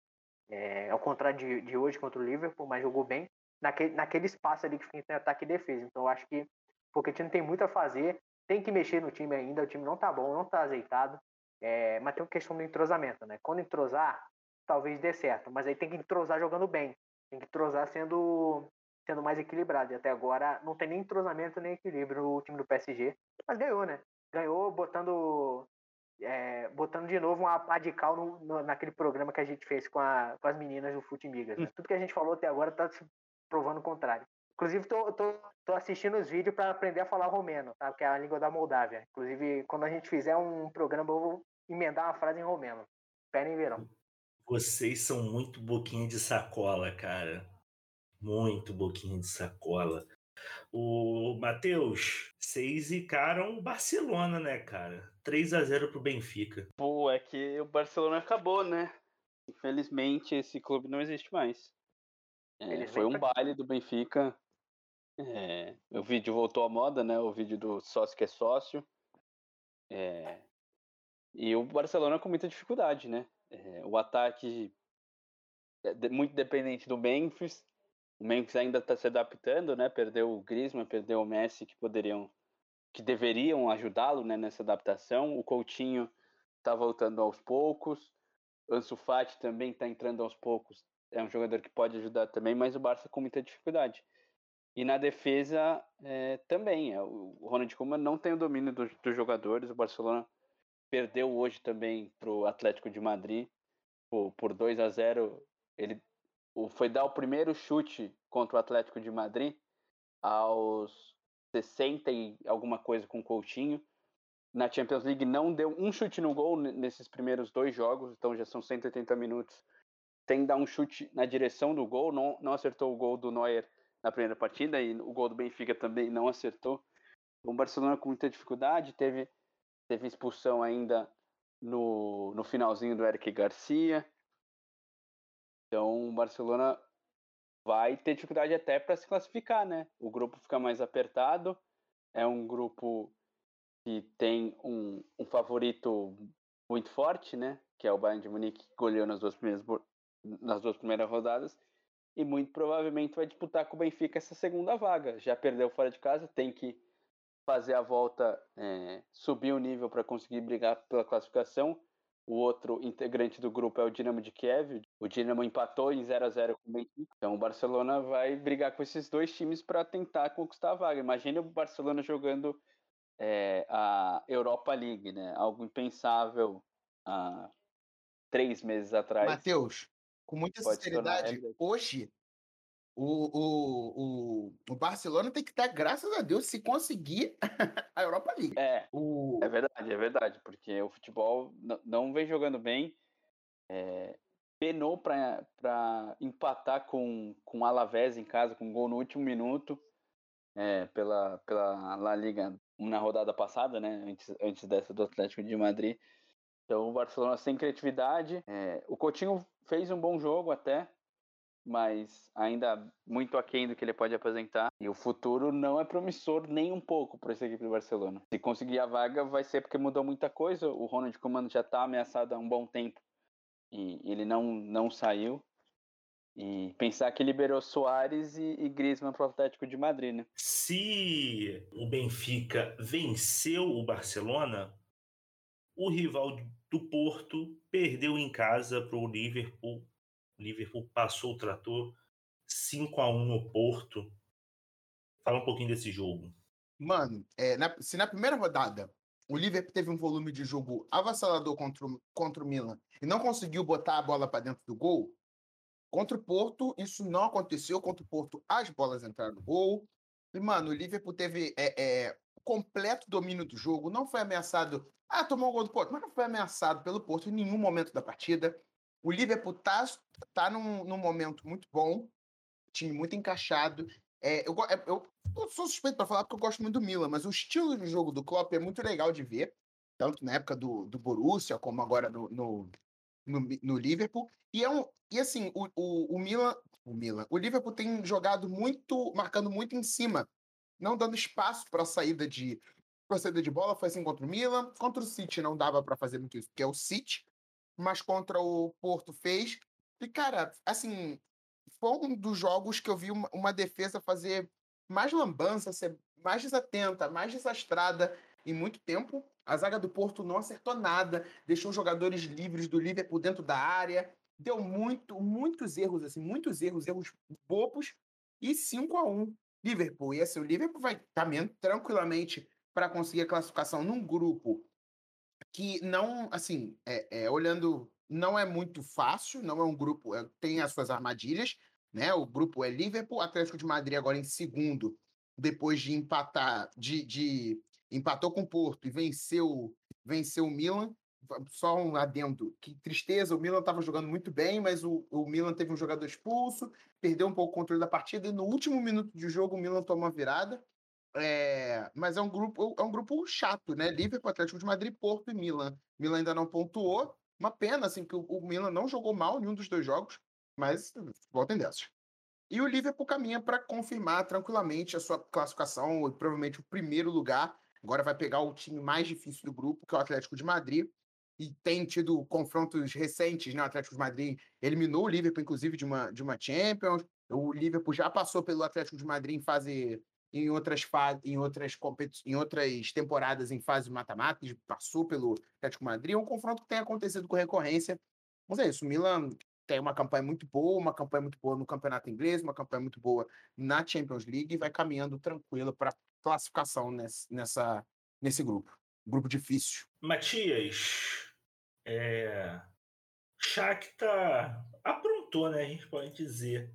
é, ao contrário de, de hoje contra o Liverpool, mas jogou bem. Naquele, naquele espaço ali que fica entre ataque e defesa. Então eu acho que o Pochettino tem muito a fazer, tem que mexer no time ainda, o time não tá bom, não tá azeitado, é, mas tem uma questão do entrosamento, né? Quando entrosar, talvez dê certo, mas aí tem que entrosar jogando bem, tem que entrosar sendo, sendo mais equilibrado. E até agora não tem nem entrosamento nem equilíbrio no time do PSG, mas ganhou, né? Ganhou botando é, botando de novo uma radical no, no, naquele programa que a gente fez com, a, com as meninas do Futimigas. Né? Hum. Tudo que a gente falou até agora está provando o contrário. Inclusive, tô, tô, tô assistindo os vídeos para aprender a falar romeno, tá? que é a língua da Moldávia. Inclusive, quando a gente fizer um programa, eu vou emendar uma frase em romeno. Esperem verão. Vocês são muito boquinha de sacola, cara. Muito boquinha de sacola. O Matheus, vocês zicaram o Barcelona, né, cara? 3 a 0 pro Benfica. Pô, é que o Barcelona acabou, né? Infelizmente, esse clube não existe mais. É, foi um baile do Benfica. É, o vídeo voltou à moda, né? O vídeo do sócio que é sócio. É, e o Barcelona com muita dificuldade, né? É, o ataque é muito dependente do Memphis. O Memphis ainda está se adaptando, né? Perdeu o Griezmann, perdeu o Messi, que poderiam, que deveriam ajudá-lo, né? Nessa adaptação. O Coutinho está voltando aos poucos. Ansu Fati também está entrando aos poucos. É um jogador que pode ajudar também, mas o Barça com muita dificuldade. E na defesa é, também. É, o Ronald Koeman não tem o domínio dos, dos jogadores. O Barcelona perdeu hoje também para o Atlético de Madrid por, por 2 a 0. Ele foi dar o primeiro chute contra o Atlético de Madrid aos 60 e alguma coisa com o Coutinho. Na Champions League não deu um chute no gol nesses primeiros dois jogos, então já são 180 minutos. Tem que dar um chute na direção do gol, não, não acertou o gol do Neuer na primeira partida e o gol do Benfica também não acertou. O Barcelona com muita dificuldade, teve, teve expulsão ainda no, no finalzinho do Eric Garcia. Então o Barcelona vai ter dificuldade até para se classificar, né? O grupo fica mais apertado, é um grupo que tem um, um favorito muito forte, né? Que é o Bayern de Munique, que goleou nas duas primeiras, nas duas primeiras rodadas, e muito provavelmente vai disputar com o Benfica essa segunda vaga. Já perdeu fora de casa, tem que fazer a volta, é, subir o nível para conseguir brigar pela classificação. O outro integrante do grupo é o Dinamo de Kiev. O Dinamo empatou em 0 a 0 com o Benfica. Então o Barcelona vai brigar com esses dois times para tentar conquistar a vaga. Imagine o Barcelona jogando é, a Europa League, né? Algo impensável há três meses atrás. Matheus, com muita sinceridade, hoje o, o, o, o, Barcelona tem que estar, graças a Deus, se conseguir [LAUGHS] a Europa League. É, o... é verdade, é verdade, porque o futebol não vem jogando bem. É, penou para empatar com, com o Alavés em casa, com um gol no último minuto, é, pela, pela La Liga na rodada passada, né, antes, antes dessa do Atlético de Madrid. Então o Barcelona sem criatividade. É, o Coutinho fez um bom jogo até, mas ainda muito aquém do que ele pode apresentar. E o futuro não é promissor nem um pouco para essa equipe do Barcelona. Se conseguir a vaga, vai ser porque mudou muita coisa. O Ronald Koeman já está ameaçado há um bom tempo e ele não, não saiu. E pensar que liberou Soares e, e Griezmann para o Atlético de Madrid, né? Se o Benfica venceu o Barcelona, o rival do Porto perdeu em casa para o Liverpool o Liverpool passou o trator 5 a 1 no Porto. Fala um pouquinho desse jogo. Mano, é, na, se na primeira rodada o Liverpool teve um volume de jogo avassalador contra o, contra o Milan e não conseguiu botar a bola para dentro do gol, contra o Porto isso não aconteceu. Contra o Porto as bolas entraram no gol. E, mano, o Liverpool teve é, é, completo domínio do jogo, não foi ameaçado. Ah, tomou um gol do Porto, mas não foi ameaçado pelo Porto em nenhum momento da partida. O Liverpool tá, tá num, num momento muito bom, time muito encaixado. É, eu, é, eu, eu, sou suspeito para falar porque eu gosto muito do Milan, mas o estilo de jogo do Klopp é muito legal de ver, tanto na época do, do Borussia como agora no, no, no, no Liverpool. E, é um, e assim, o, o, o, Milan, o Milan, o Liverpool tem jogado muito, marcando muito em cima, não dando espaço para a saída de pra saída de bola. Foi assim contra o Milan, contra o City não dava para fazer muito isso, porque é o City mas contra o Porto fez. E, cara, assim, foi um dos jogos que eu vi uma, uma defesa fazer mais lambança, ser mais desatenta, mais desastrada em muito tempo. A zaga do Porto não acertou nada, deixou jogadores livres do Liverpool dentro da área, deu muito, muitos erros, assim, muitos erros, erros bobos, e 5 a 1 Liverpool. E assim, o Liverpool vai caminhando tranquilamente para conseguir a classificação num grupo que não, assim, é, é, olhando, não é muito fácil, não é um grupo, é, tem as suas armadilhas, né? O grupo é Liverpool, Atlético de Madrid agora em segundo, depois de empatar, de, de empatou com o Porto e venceu, venceu o Milan. Só um adendo, que tristeza, o Milan estava jogando muito bem, mas o, o Milan teve um jogador expulso, perdeu um pouco o controle da partida e no último minuto de jogo o Milan tomou a virada. É, mas é um grupo é um grupo chato, né? Liverpool, Atlético de Madrid, Porto e Milan. Milan ainda não pontuou. Uma pena, assim, que o, Milan não jogou mal nenhum dos dois jogos, mas voltem dessas. E o Liverpool caminha para confirmar tranquilamente a sua classificação, provavelmente o primeiro lugar. Agora vai pegar o time mais difícil do grupo, que é o Atlético de Madrid. E tem tido confrontos recentes, né? O Atlético de Madrid eliminou o Liverpool, inclusive, de uma, de uma Champions. O Liverpool já passou pelo Atlético de Madrid em fase em outras fases, em outras em outras temporadas em fase mata-mata, passou pelo Atlético Madrid, é um confronto que tem acontecido com recorrência. Mas é isso, o Milan tem uma campanha muito boa, uma campanha muito boa no Campeonato Inglês, uma campanha muito boa na Champions League e vai caminhando tranquilo para classificação nesse, nessa, nesse grupo. Grupo difícil. Matias, é... Shakhtar aprontou, né? A gente pode dizer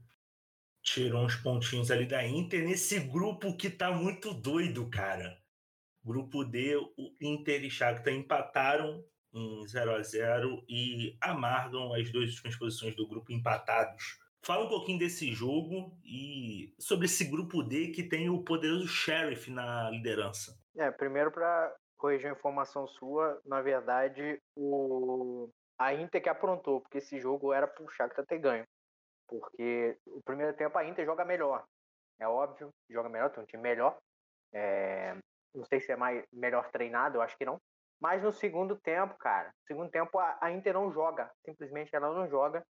tirou uns pontinhos ali da Inter nesse grupo que tá muito doido, cara. Grupo D, o Inter e Shakhtar empataram em 0 a 0 e amargam as duas últimas posições do grupo empatados. Fala um pouquinho desse jogo e sobre esse grupo D que tem o poderoso Sheriff na liderança. É, primeiro para corrigir a informação sua, na verdade, o a Inter que aprontou, porque esse jogo era pro Shakhtar ter ganho. Porque o primeiro tempo a Inter joga melhor. É óbvio, joga melhor, tem um time melhor. É... Não sei se é mais melhor treinado, eu acho que não. Mas no segundo tempo, cara, no segundo tempo a, a Inter não joga. Simplesmente ela não joga.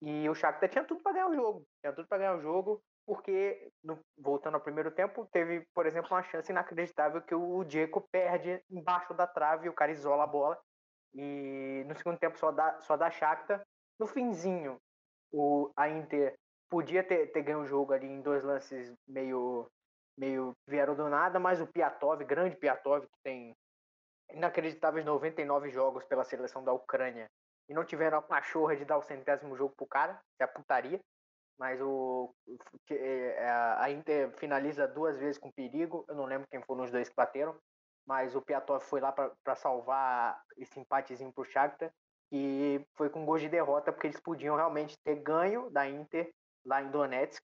E o Shakhtar tinha tudo para ganhar o jogo. Tinha tudo para ganhar o jogo, porque, no, voltando ao primeiro tempo, teve, por exemplo, uma chance inacreditável que o Diego perde embaixo da trave, o cara isola a bola. E no segundo tempo só dá, só dá Shakhtar. No finzinho, o, a Inter podia ter, ter ganho o jogo ali em dois lances meio, meio vieram do nada, mas o Piatov, grande Piatov, que tem inacreditáveis 99 jogos pela seleção da Ucrânia, e não tiveram a pachorra de dar o centésimo jogo pro cara, que é a putaria. Mas o é, a Inter finaliza duas vezes com perigo. Eu não lembro quem foram os dois que bateram, mas o Piatov foi lá para salvar esse empatezinho pro Shakhtar e foi com gol de derrota porque eles podiam realmente ter ganho da Inter lá em Donetsk.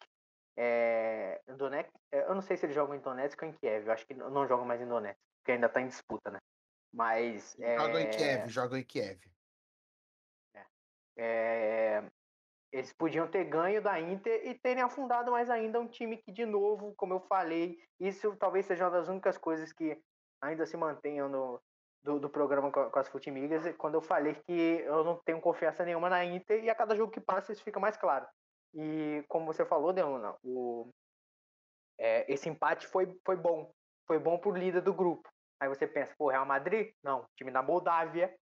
É, Donetsk, é, eu não sei se eles jogam em Donetsk ou em Kiev. Eu acho que não jogam mais em Donetsk, porque ainda está em disputa, né? Mas jogam é, em Kiev, jogam em Kiev. É, eles podiam ter ganho da Inter e terem afundado mais ainda um time que, de novo, como eu falei, isso talvez seja uma das únicas coisas que ainda se mantenham no, do, do programa com, as Futimigas, quando eu falei que eu não tenho confiança nenhuma na Inter e a cada jogo que passa isso fica mais claro. E como você falou, Deluna, o, é, esse empate foi, foi bom. Foi bom pro líder do grupo. Aí você pensa, pô, Real Madrid? Não, time da Moldávia,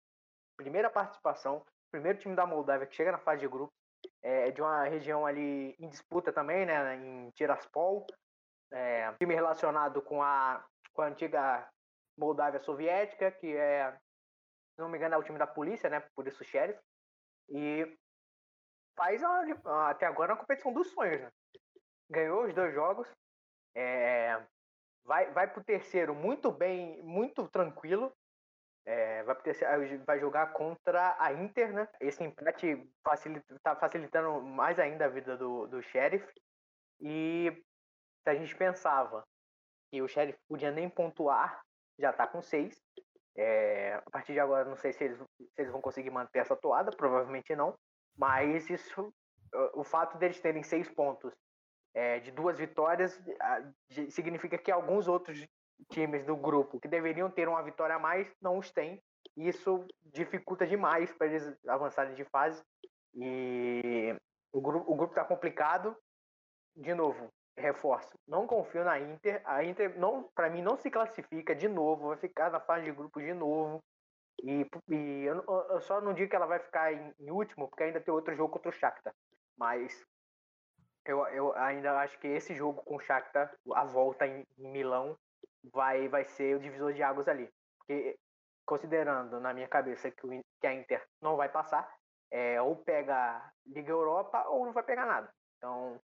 primeira participação, primeiro time da Moldávia que chega na fase de grupo, é de uma região ali em disputa também, né, em Tiraspol, é, time relacionado com a, com a antiga Moldávia soviética, que é, se não me engano, é o time da polícia, né, por isso o sheriff, e faz uma, até agora uma competição dos sonhos, né? Ganhou os dois jogos, é, vai, vai pro terceiro muito bem, muito tranquilo, é, vai, vai jogar contra a Inter, né? Esse empate facilita, tá facilitando mais ainda a vida do, do Sheriff. E a gente pensava que o Sheriff podia nem pontuar, já tá com seis. É, a partir de agora, não sei se eles, se eles vão conseguir manter essa toada, provavelmente não. Mas isso, o fato deles terem seis pontos é, de duas vitórias significa que alguns outros times do grupo que deveriam ter uma vitória a mais não os têm. Isso dificulta demais para eles avançarem de fase. E o grupo o grupo está complicado. De novo, reforço. Não confio na Inter. A Inter não, para mim não se classifica de novo. Vai ficar na fase de grupo de novo. E, e eu, eu, só não digo que ela vai ficar em, em, último, porque ainda tem outro jogo contra o Shakhtar. Mas eu, eu ainda acho que esse jogo com o Shakhtar, a volta em, em Milão, vai, vai ser o divisor de águas ali. Porque, considerando na minha cabeça que, o, que a Inter não vai passar, é, ou pega Liga Europa ou não vai pegar nada. Então,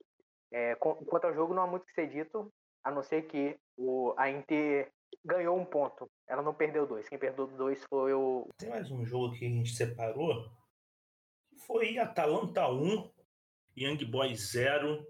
é, quanto ao jogo, não há muito que ser dito, a não ser que o, a Inter ganhou um ponto. Ela não perdeu dois. Quem perdeu dois foi o. Tem mais um jogo que a gente separou. Foi Atalanta 1, Young Boys 0,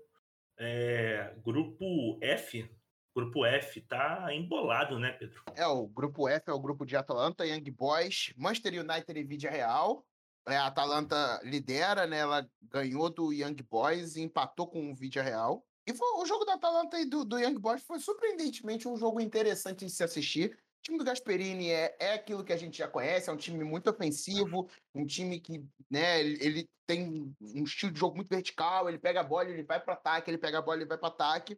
é, grupo F, Grupo F tá embolado, né, Pedro? É, o grupo F é o grupo de Atalanta, Young Boys, Manchester United e Vidia Real. É, a Atalanta lidera, né? Ela ganhou do Young Boys e empatou com o Vidia Real. E foi, o jogo da Atalanta e do, do Young Boys foi surpreendentemente um jogo interessante de se assistir. O time do Gasperini é, é aquilo que a gente já conhece, é um time muito ofensivo, um time que né, ele, tem um estilo de jogo muito vertical, ele pega a bola, ele vai para ataque, ele pega a bola, ele vai para ataque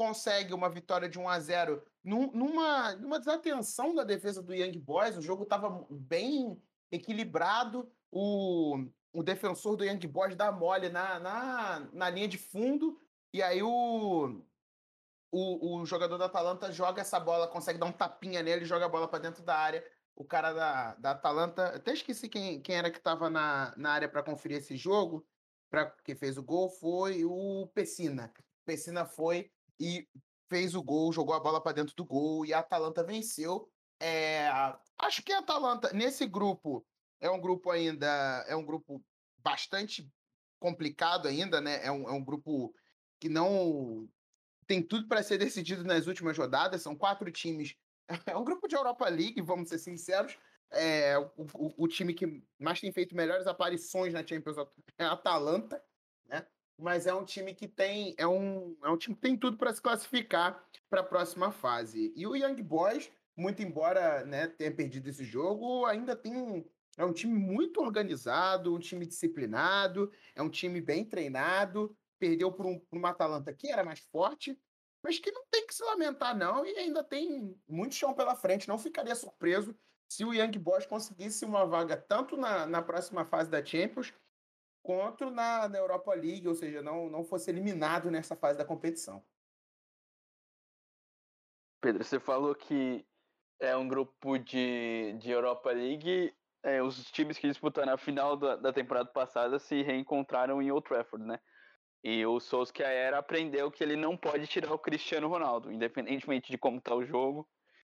consegue uma vitória de 1 a 0 numa, numa desatenção da defesa do Young Boys. O jogo estava bem equilibrado. O, o defensor do Young Boys dá mole na, na, na linha de fundo. E aí o, o, o jogador da Atalanta joga essa bola, consegue dar um tapinha nele, joga a bola para dentro da área. O cara da, da Atalanta, até esqueci quem, quem era que estava na, na área para conferir esse jogo, para que fez o gol, foi o Pessina. Pessina foi e fez o gol, jogou a bola para dentro do gol e a Atalanta venceu. É, acho que a Atalanta, nesse grupo, é um grupo ainda, é um grupo bastante complicado ainda, né? É um, é um grupo que não tem tudo para ser decidido nas últimas rodadas. São quatro times [LAUGHS] é um grupo de Europa League, vamos ser sinceros. É, o, o, o, time que mais tem feito melhores aparições na Champions é a Atalanta, né? Mas é um time que tem é um, é um time que tem tudo para se classificar para a próxima fase. E o Young Boys, muito embora né, tenha perdido esse jogo, ainda tem um, é um time muito organizado, um time disciplinado, é um time bem treinado. Perdeu por, um, por uma Atalanta que era mais forte, mas que não tem que se lamentar, não, e ainda tem muito chão pela frente. Não ficaria surpreso se o Young Boys conseguisse uma vaga tanto na, na próxima fase da Champions quanto na, na Europa League, ou seja, não, não fosse eliminado nessa fase da competição. Pedro, você falou que é um grupo de, de Europa League. É, os times que disputaram a final da, da temporada passada se reencontraram em Old Trafford, né? E o Solskjaer aprendeu que ele não pode tirar o Cristiano Ronaldo, independentemente de como está o jogo.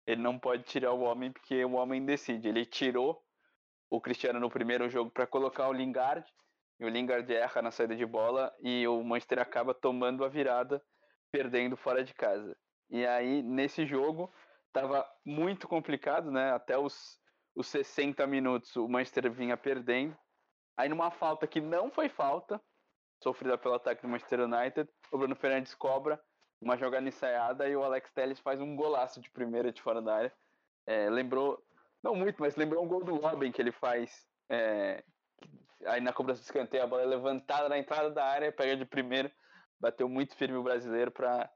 Ele não pode tirar o homem porque o homem decide. Ele tirou o Cristiano no primeiro jogo para colocar o Lingard, e o Lingard erra na saída de bola e o Manchester acaba tomando a virada, perdendo fora de casa. E aí, nesse jogo, estava muito complicado, né? Até os, os 60 minutos o Manchester vinha perdendo. Aí, numa falta que não foi falta, sofrida pelo ataque do Manchester United, o Bruno Fernandes cobra uma jogada ensaiada e o Alex Telles faz um golaço de primeira de fora da área. É, lembrou, não muito, mas lembrou um gol do Robin que ele faz. É, aí na cobrança de escanteio, a bola é levantada na entrada da área, pega de primeira, bateu muito firme o brasileiro para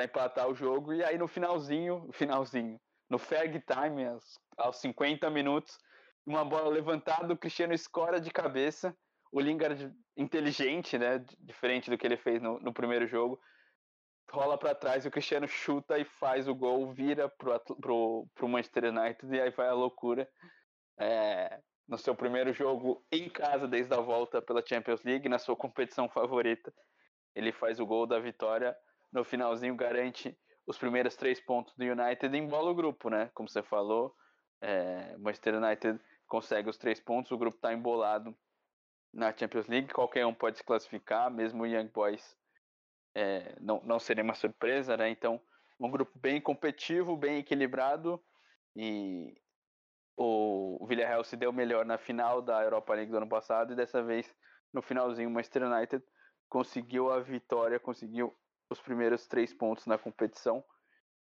empatar o jogo. E aí no finalzinho, finalzinho, no Ferg Time, aos, aos 50 minutos, uma bola levantada, o Cristiano escora de cabeça. O Lingard inteligente, né? Diferente do que ele fez no, no primeiro jogo rola para trás e o Cristiano chuta e faz o gol, vira pro, pro, pro Manchester United e aí vai a loucura. É, no seu primeiro jogo em casa desde a volta pela Champions League, na sua competição favorita, ele faz o gol da vitória. No finalzinho garante os primeiros três pontos do United e embola o grupo, né? Como você falou, é, Manchester United consegue os três pontos, o grupo está embolado na Champions League, qualquer um pode se classificar, mesmo o Young Boys é, não, não seria uma surpresa, né? Então, um grupo bem competitivo, bem equilibrado e o Villarreal se deu melhor na final da Europa League do ano passado e dessa vez no finalzinho o Manchester United conseguiu a vitória, conseguiu os primeiros três pontos na competição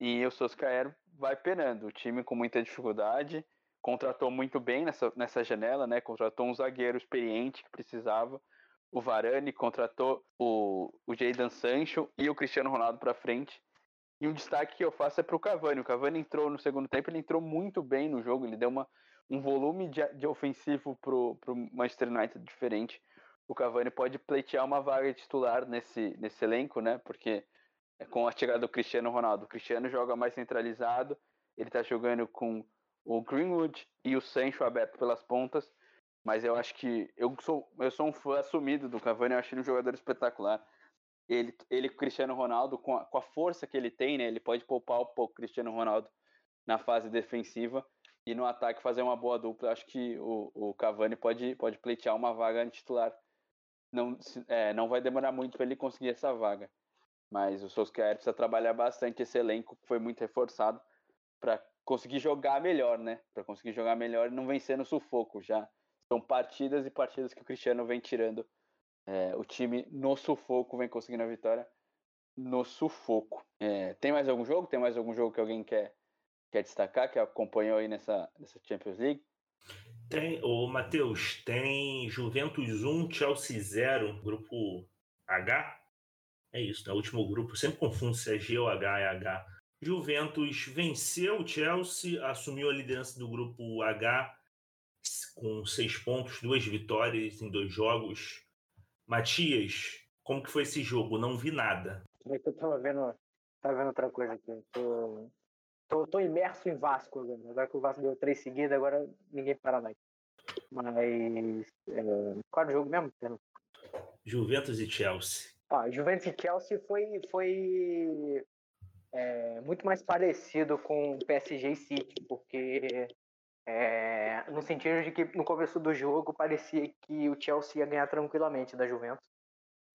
e o Solskjaer vai penando, o time com muita dificuldade, contratou muito bem nessa, nessa janela, né? Contratou um zagueiro experiente que precisava, o Varane, contratou o, o Jadon Sancho e o Cristiano Ronaldo para frente. E um destaque que eu faço é para o Cavani. O Cavani entrou no segundo tempo, ele entrou muito bem no jogo, ele deu uma, um volume de, de ofensivo para o Manchester United diferente. O Cavani pode pleitear uma vaga titular nesse, nesse elenco, né? Porque é com a chegada do Cristiano Ronaldo, o Cristiano joga mais centralizado, ele está jogando com o Greenwood e o Sancho aberto pelas pontas. Mas eu acho que eu sou, eu sou um fã assumido do Cavani, eu acho ele um jogador espetacular. Ele, ele Cristiano Ronaldo, com a, com a força que ele tem, né, ele pode poupar um pouco o Cristiano Ronaldo na fase defensiva e no ataque fazer uma boa dupla. Eu acho que o, o Cavani pode, pode pleitear uma vaga titular. Não, é, não vai demorar muito para ele conseguir essa vaga. Mas o Solskjaer precisa trabalhar bastante esse elenco, que foi muito reforçado, para conseguir jogar melhor, né? Para conseguir jogar melhor e não vencer no sufoco já são partidas e partidas que o Cristiano vem tirando é, o time no sufoco, vem conseguindo a vitória no sufoco. É, tem mais algum jogo? Tem mais algum jogo que alguém quer, quer destacar, que acompanhou aí nessa, nessa Champions League? Tem, ô Matheus, tem Juventus 1, Chelsea 0, grupo H. É isso, né? O último grupo, sempre confundo se é G ou H, é H. Juventus venceu o Chelsea, assumiu a liderança do grupo H com seis pontos, duas vitórias em dois jogos. Matias, como que foi esse jogo? Não vi nada. É eu tava vendo, tava vendo outra coisa aqui. Tô, tô, tô imerso em Vasco agora. Agora que o Vasco deu três seguidas, agora ninguém para mais. Mas. É, qual era o jogo mesmo? Juventus e Chelsea. Ah, Juventus e Chelsea foi, foi é, muito mais parecido com PSG e City, porque é, no sentido de que no começo do jogo parecia que o Chelsea ia ganhar tranquilamente da Juventus.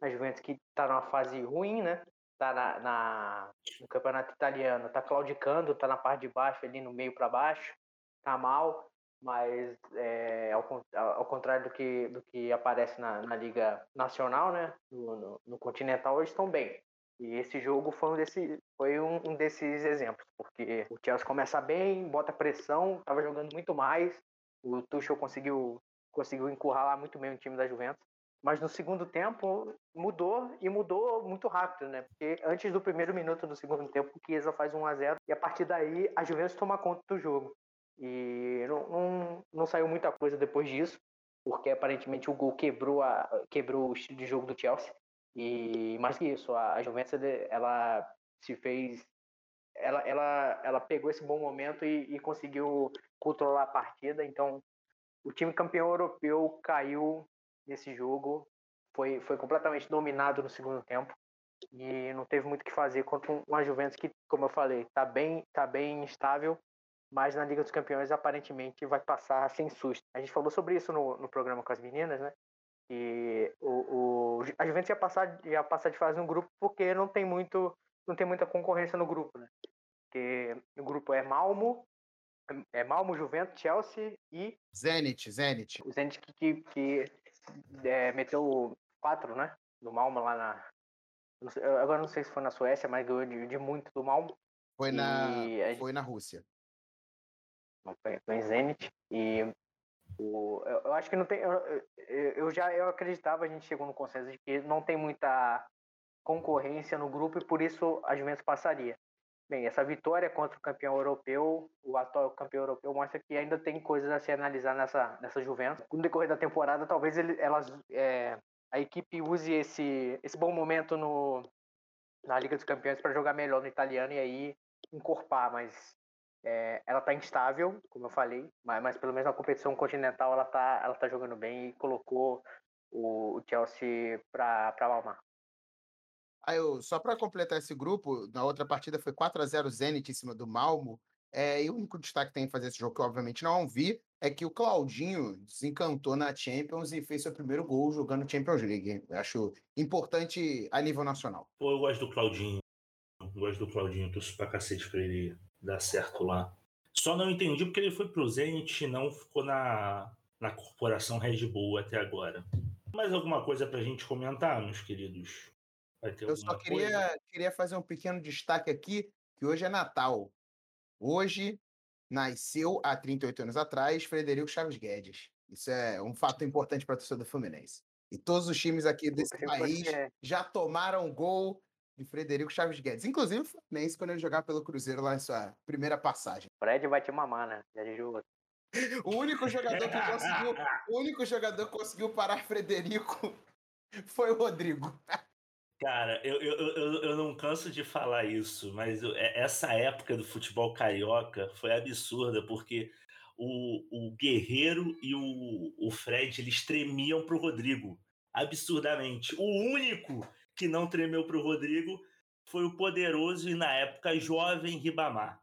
A Juventus que está numa fase ruim, né? Está na, na, no campeonato italiano, está claudicando, está na parte de baixo, ali no meio para baixo, está mal, mas é, ao, ao, contrário do que, do que aparece na, na Liga Nacional, né, no, no, no, Continental, eles estão bem. E esse jogo foi um, desse, foi um, desses exemplos, porque o Chelsea começa bem, bota pressão, estava jogando muito mais, o Tuchel conseguiu, conseguiu encurralar muito bem o time da Juventus, mas no segundo tempo mudou e mudou muito rápido, né? Porque antes do primeiro minuto do segundo tempo, o Chiesa faz 1 a 0 e a partir daí a Juventus toma conta do jogo. E não, não, não saiu muita coisa depois disso, porque aparentemente o gol quebrou, a, quebrou o estilo de jogo do Chelsea. E mais que isso, a, a Juventus ela se fez. Ela, ela, ela pegou esse bom momento e, e conseguiu controlar a partida. Então, o time campeão europeu caiu nesse jogo. Foi, foi completamente dominado no segundo tempo e não teve muito o que fazer contra uma Juventus que, como eu falei, está bem, tá bem instável mas na Liga dos Campeões aparentemente vai passar sem susto. A gente falou sobre isso no, no programa com as meninas, né? E o, o, a Juventus ia passar, ia passar de fase no grupo porque não tem muito, não tem muita concorrência no grupo, né? Porque o grupo é Malmo, é Malmo, Juventus, Chelsea e Zenit, Zenit. O Zenit que, que, que é, meteu quatro, né? Do Malmo lá na agora não sei se foi na Suécia, mas ganhou de, de muito do Malmo. Foi na, foi na Rússia foi em Zenit. E o, eu, eu, acho que não tem. Eu, eu já eu acreditava, a gente chegou no consenso de que não tem muita concorrência no grupo e por isso a Juventus passaria. Bem, essa vitória contra o campeão europeu, o atual campeão europeu, mostra que ainda tem coisas a se analisar nessa, nessa Juventus. No decorrer da temporada, talvez ele, elas, é, a equipe use esse, esse bom momento no, na Liga dos Campeões para jogar melhor no italiano e aí encorpar, mas é, ela está instável, como eu falei, mas, mas, pelo menos na competição continental ela está ela tá jogando bem e colocou o, o Chelsea para palmar. Ah, eu, só para completar esse grupo, na outra partida foi 4 a 0 Zenit em cima do Malmo. É, e o único destaque que tem em fazer esse jogo, que eu obviamente não vi, é que o Claudinho desencantou na Champions e fez seu primeiro gol jogando Champions League. Eu acho importante a nível nacional. Pô, eu gosto do Claudinho. Eu gosto do Claudinho, torço pra cacete pra ele dar certo lá. Só não entendi porque ele foi pro Zenit e não ficou na, na corporação Red Bull até agora. Mais alguma coisa pra gente comentar, meus queridos? Eu só queria, queria fazer um pequeno destaque aqui, que hoje é Natal. Hoje nasceu, há 38 anos atrás, Frederico Chaves Guedes. Isso é um fato importante para a torcida do Fluminense. E todos os times aqui desse país já tomaram gol de Frederico Chaves Guedes. Inclusive o Fluminense, quando ele jogar pelo Cruzeiro lá em sua primeira passagem. Fred vai te mamar, né? Já [LAUGHS] o único jogador que conseguiu, [LAUGHS] o único jogador que conseguiu parar Frederico [LAUGHS] foi o Rodrigo. Cara, eu, eu, eu, eu não canso de falar isso, mas eu, é, essa época do futebol carioca foi absurda, porque o, o Guerreiro e o, o Fred eles tremiam pro Rodrigo absurdamente. O único que não tremeu para o Rodrigo foi o poderoso e, na época, jovem Ribamar.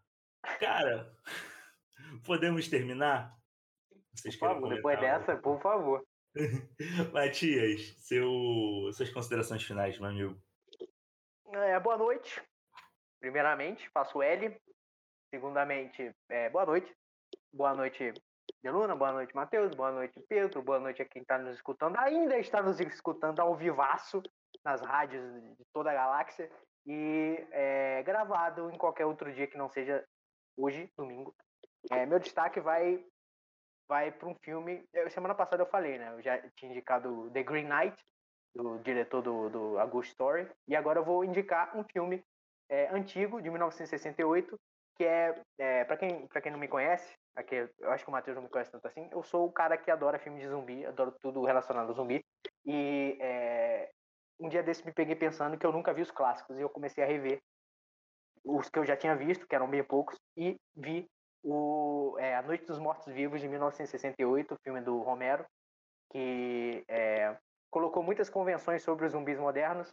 Cara, [LAUGHS] podemos terminar? Vocês por favor, depois dessa, por favor. [LAUGHS] Matias, seu, suas considerações finais, meu amigo. É, boa noite. Primeiramente, faço L. Segundamente, é, boa noite. Boa noite, Deluna. Boa noite, Matheus. Boa noite, Pedro. Boa noite a quem está nos escutando. Ainda está nos escutando ao vivaço nas rádios de toda a galáxia e é, gravado em qualquer outro dia que não seja hoje, domingo. É, meu destaque vai vai para um filme. semana passada eu falei, né? Eu já tinha indicado The Green Knight, do diretor do, do A Ghost Story, e agora eu vou indicar um filme é, antigo, de 1968, que é, é para quem, quem não me conhece, aqui, eu acho que o Matheus não me conhece tanto assim, eu sou o cara que adora filme de zumbi, adoro tudo relacionado ao zumbi, e é, um dia desse me peguei pensando que eu nunca vi os clássicos e eu comecei a rever os que eu já tinha visto, que eram bem poucos, e vi o é, A Noite dos Mortos Vivos de 1968, filme do Romero, que é, colocou muitas convenções sobre os zumbis modernos.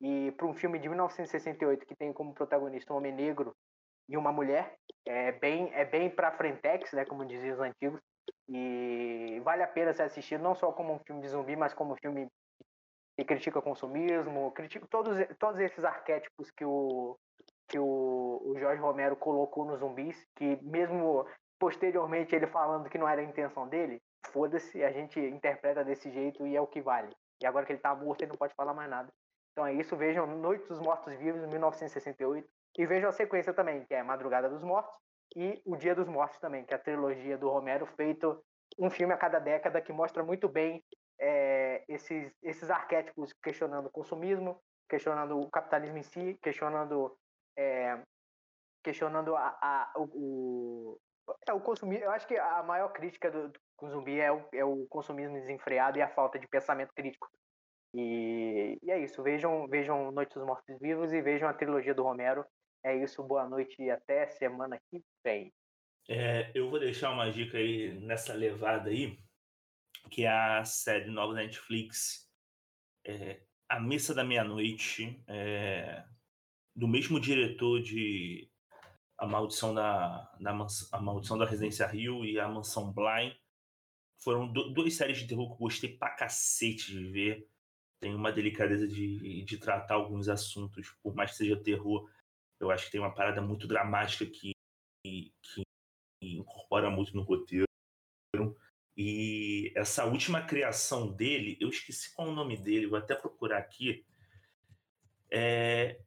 E para um filme de 1968 que tem como protagonista um homem negro e uma mulher, é bem é bem para frentex, né, como diziam os antigos, e vale a pena ser assistido não só como um filme de zumbi, mas como um filme e critica o consumismo, critica todos, todos esses arquétipos que o, que o, o Jorge Romero colocou nos zumbis, que mesmo posteriormente ele falando que não era a intenção dele, foda-se, a gente interpreta desse jeito e é o que vale. E agora que ele tá morto, ele não pode falar mais nada. Então é isso, vejam Noite dos Mortos Vivos, 1968, e vejam a sequência também, que é Madrugada dos Mortos, e O Dia dos Mortos também, que é a trilogia do Romero, feito um filme a cada década, que mostra muito bem é, esses, esses arquétipos questionando o consumismo, questionando o capitalismo em si, questionando é, questionando a, a, o, é, o consumismo. Eu acho que a maior crítica do, do zumbi é o, é o consumismo desenfreado e a falta de pensamento crítico. E, e é isso. Vejam, vejam Noite dos Mortos Vivos e vejam a trilogia do Romero. É isso. Boa noite e até semana que vem. É, eu vou deixar uma dica aí nessa levada aí, que é a série nova da Netflix, é, A Missa da Meia-Noite, é, do mesmo diretor de A Maldição da, da, a Maldição da Residência Rio e A Mansão Blind. Foram do, duas séries de terror que eu gostei pra cacete de ver. Tem uma delicadeza de, de tratar alguns assuntos, por mais que seja terror, eu acho que tem uma parada muito dramática que, que, que incorpora muito no roteiro. E essa última criação dele, eu esqueci qual é o nome dele, vou até procurar aqui. É,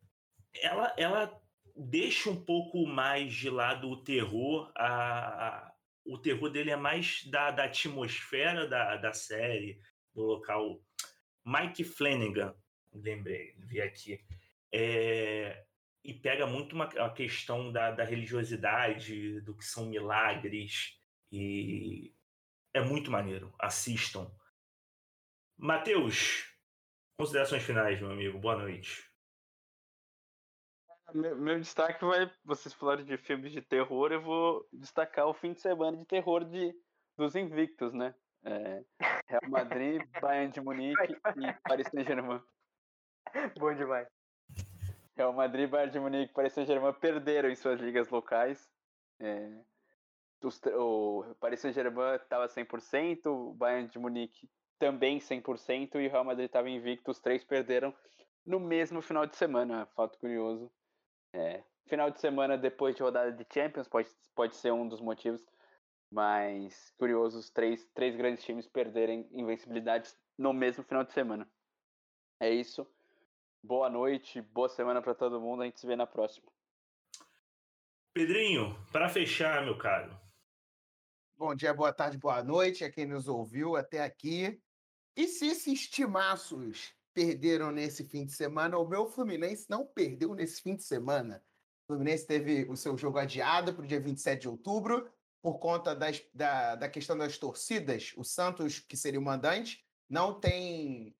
ela, ela deixa um pouco mais de lado o terror. A, a o terror dele é mais da, da atmosfera da, da série, do local. Mike Flanagan, lembrei, vi aqui. É, e pega muito uma, a questão da, da religiosidade, do que são milagres, e é muito maneiro. Assistam. Matheus, considerações finais, meu amigo. Boa noite. Meu, meu, destaque vai. Vocês falaram de filmes de terror, eu vou destacar o fim de semana de terror de, dos Invictos, né? É, Real Madrid, [LAUGHS] Bayern de Munique e Paris Saint-Germain. Bom demais. Real Madrid, Bayern de Munique e Paris Saint-Germain perderam em suas ligas locais. É, os, o Paris Saint-Germain estava 100%, o Bayern de Munique também 100% e o Real Madrid estava invicto. Os três perderam no mesmo final de semana. Fato curioso. É, final de semana depois de rodada de Champions pode, pode ser um dos motivos. Mas curioso os três, três grandes times perderem invencibilidade no mesmo final de semana. É isso. Boa noite, boa semana para todo mundo. A gente se vê na próxima. Pedrinho, para fechar, meu caro. Bom dia, boa tarde, boa noite a quem nos ouviu até aqui. E se esses timaços perderam nesse fim de semana, o meu Fluminense não perdeu nesse fim de semana. O Fluminense teve o seu jogo adiado para o dia 27 de outubro, por conta das, da, da questão das torcidas. O Santos, que seria o mandante, não tem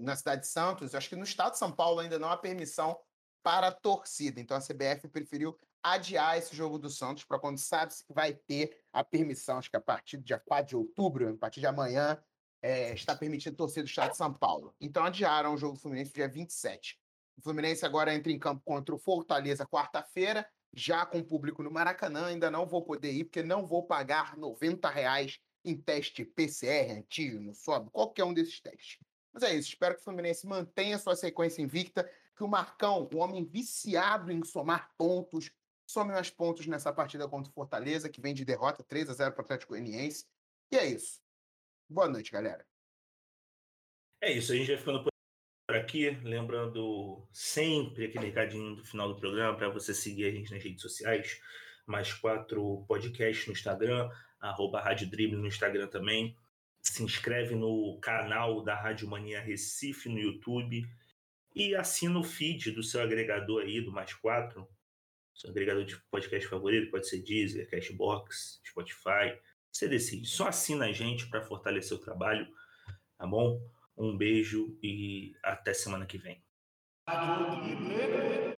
na cidade de Santos, acho que no estado de São Paulo ainda não há permissão para a torcida. Então a CBF preferiu adiar esse jogo do Santos para quando sabe se vai ter a permissão, acho que a partir do dia 4 de outubro, a partir de amanhã, é, está permitido torcer do estado de São Paulo. Então adiaram o jogo do Fluminense dia 27. O Fluminense agora entra em campo contra o Fortaleza quarta-feira, já com público no Maracanã. Ainda não vou poder ir, porque não vou pagar 90 reais em teste PCR, antígeno, sobe, qualquer um desses testes. Mas é isso, espero que o Fluminense mantenha sua sequência invicta, que o Marcão, o homem viciado em somar pontos, some mais pontos nessa partida contra o Fortaleza, que vem de derrota 3 a 0 para o Atlético Goianiense. E é isso. Boa noite, galera. É isso, a gente vai ficando por aqui, lembrando sempre aquele recadinho do final do programa para você seguir a gente nas redes sociais, mais quatro podcasts no Instagram, arroba Rádio no Instagram também se inscreve no canal da Rádio Mania Recife no YouTube e assina o feed do seu agregador aí, do Mais Quatro, seu agregador de podcast favorito, pode ser Deezer, Cashbox, Spotify, você decide. Só assina a gente para fortalecer o trabalho, tá bom? Um beijo e até semana que vem.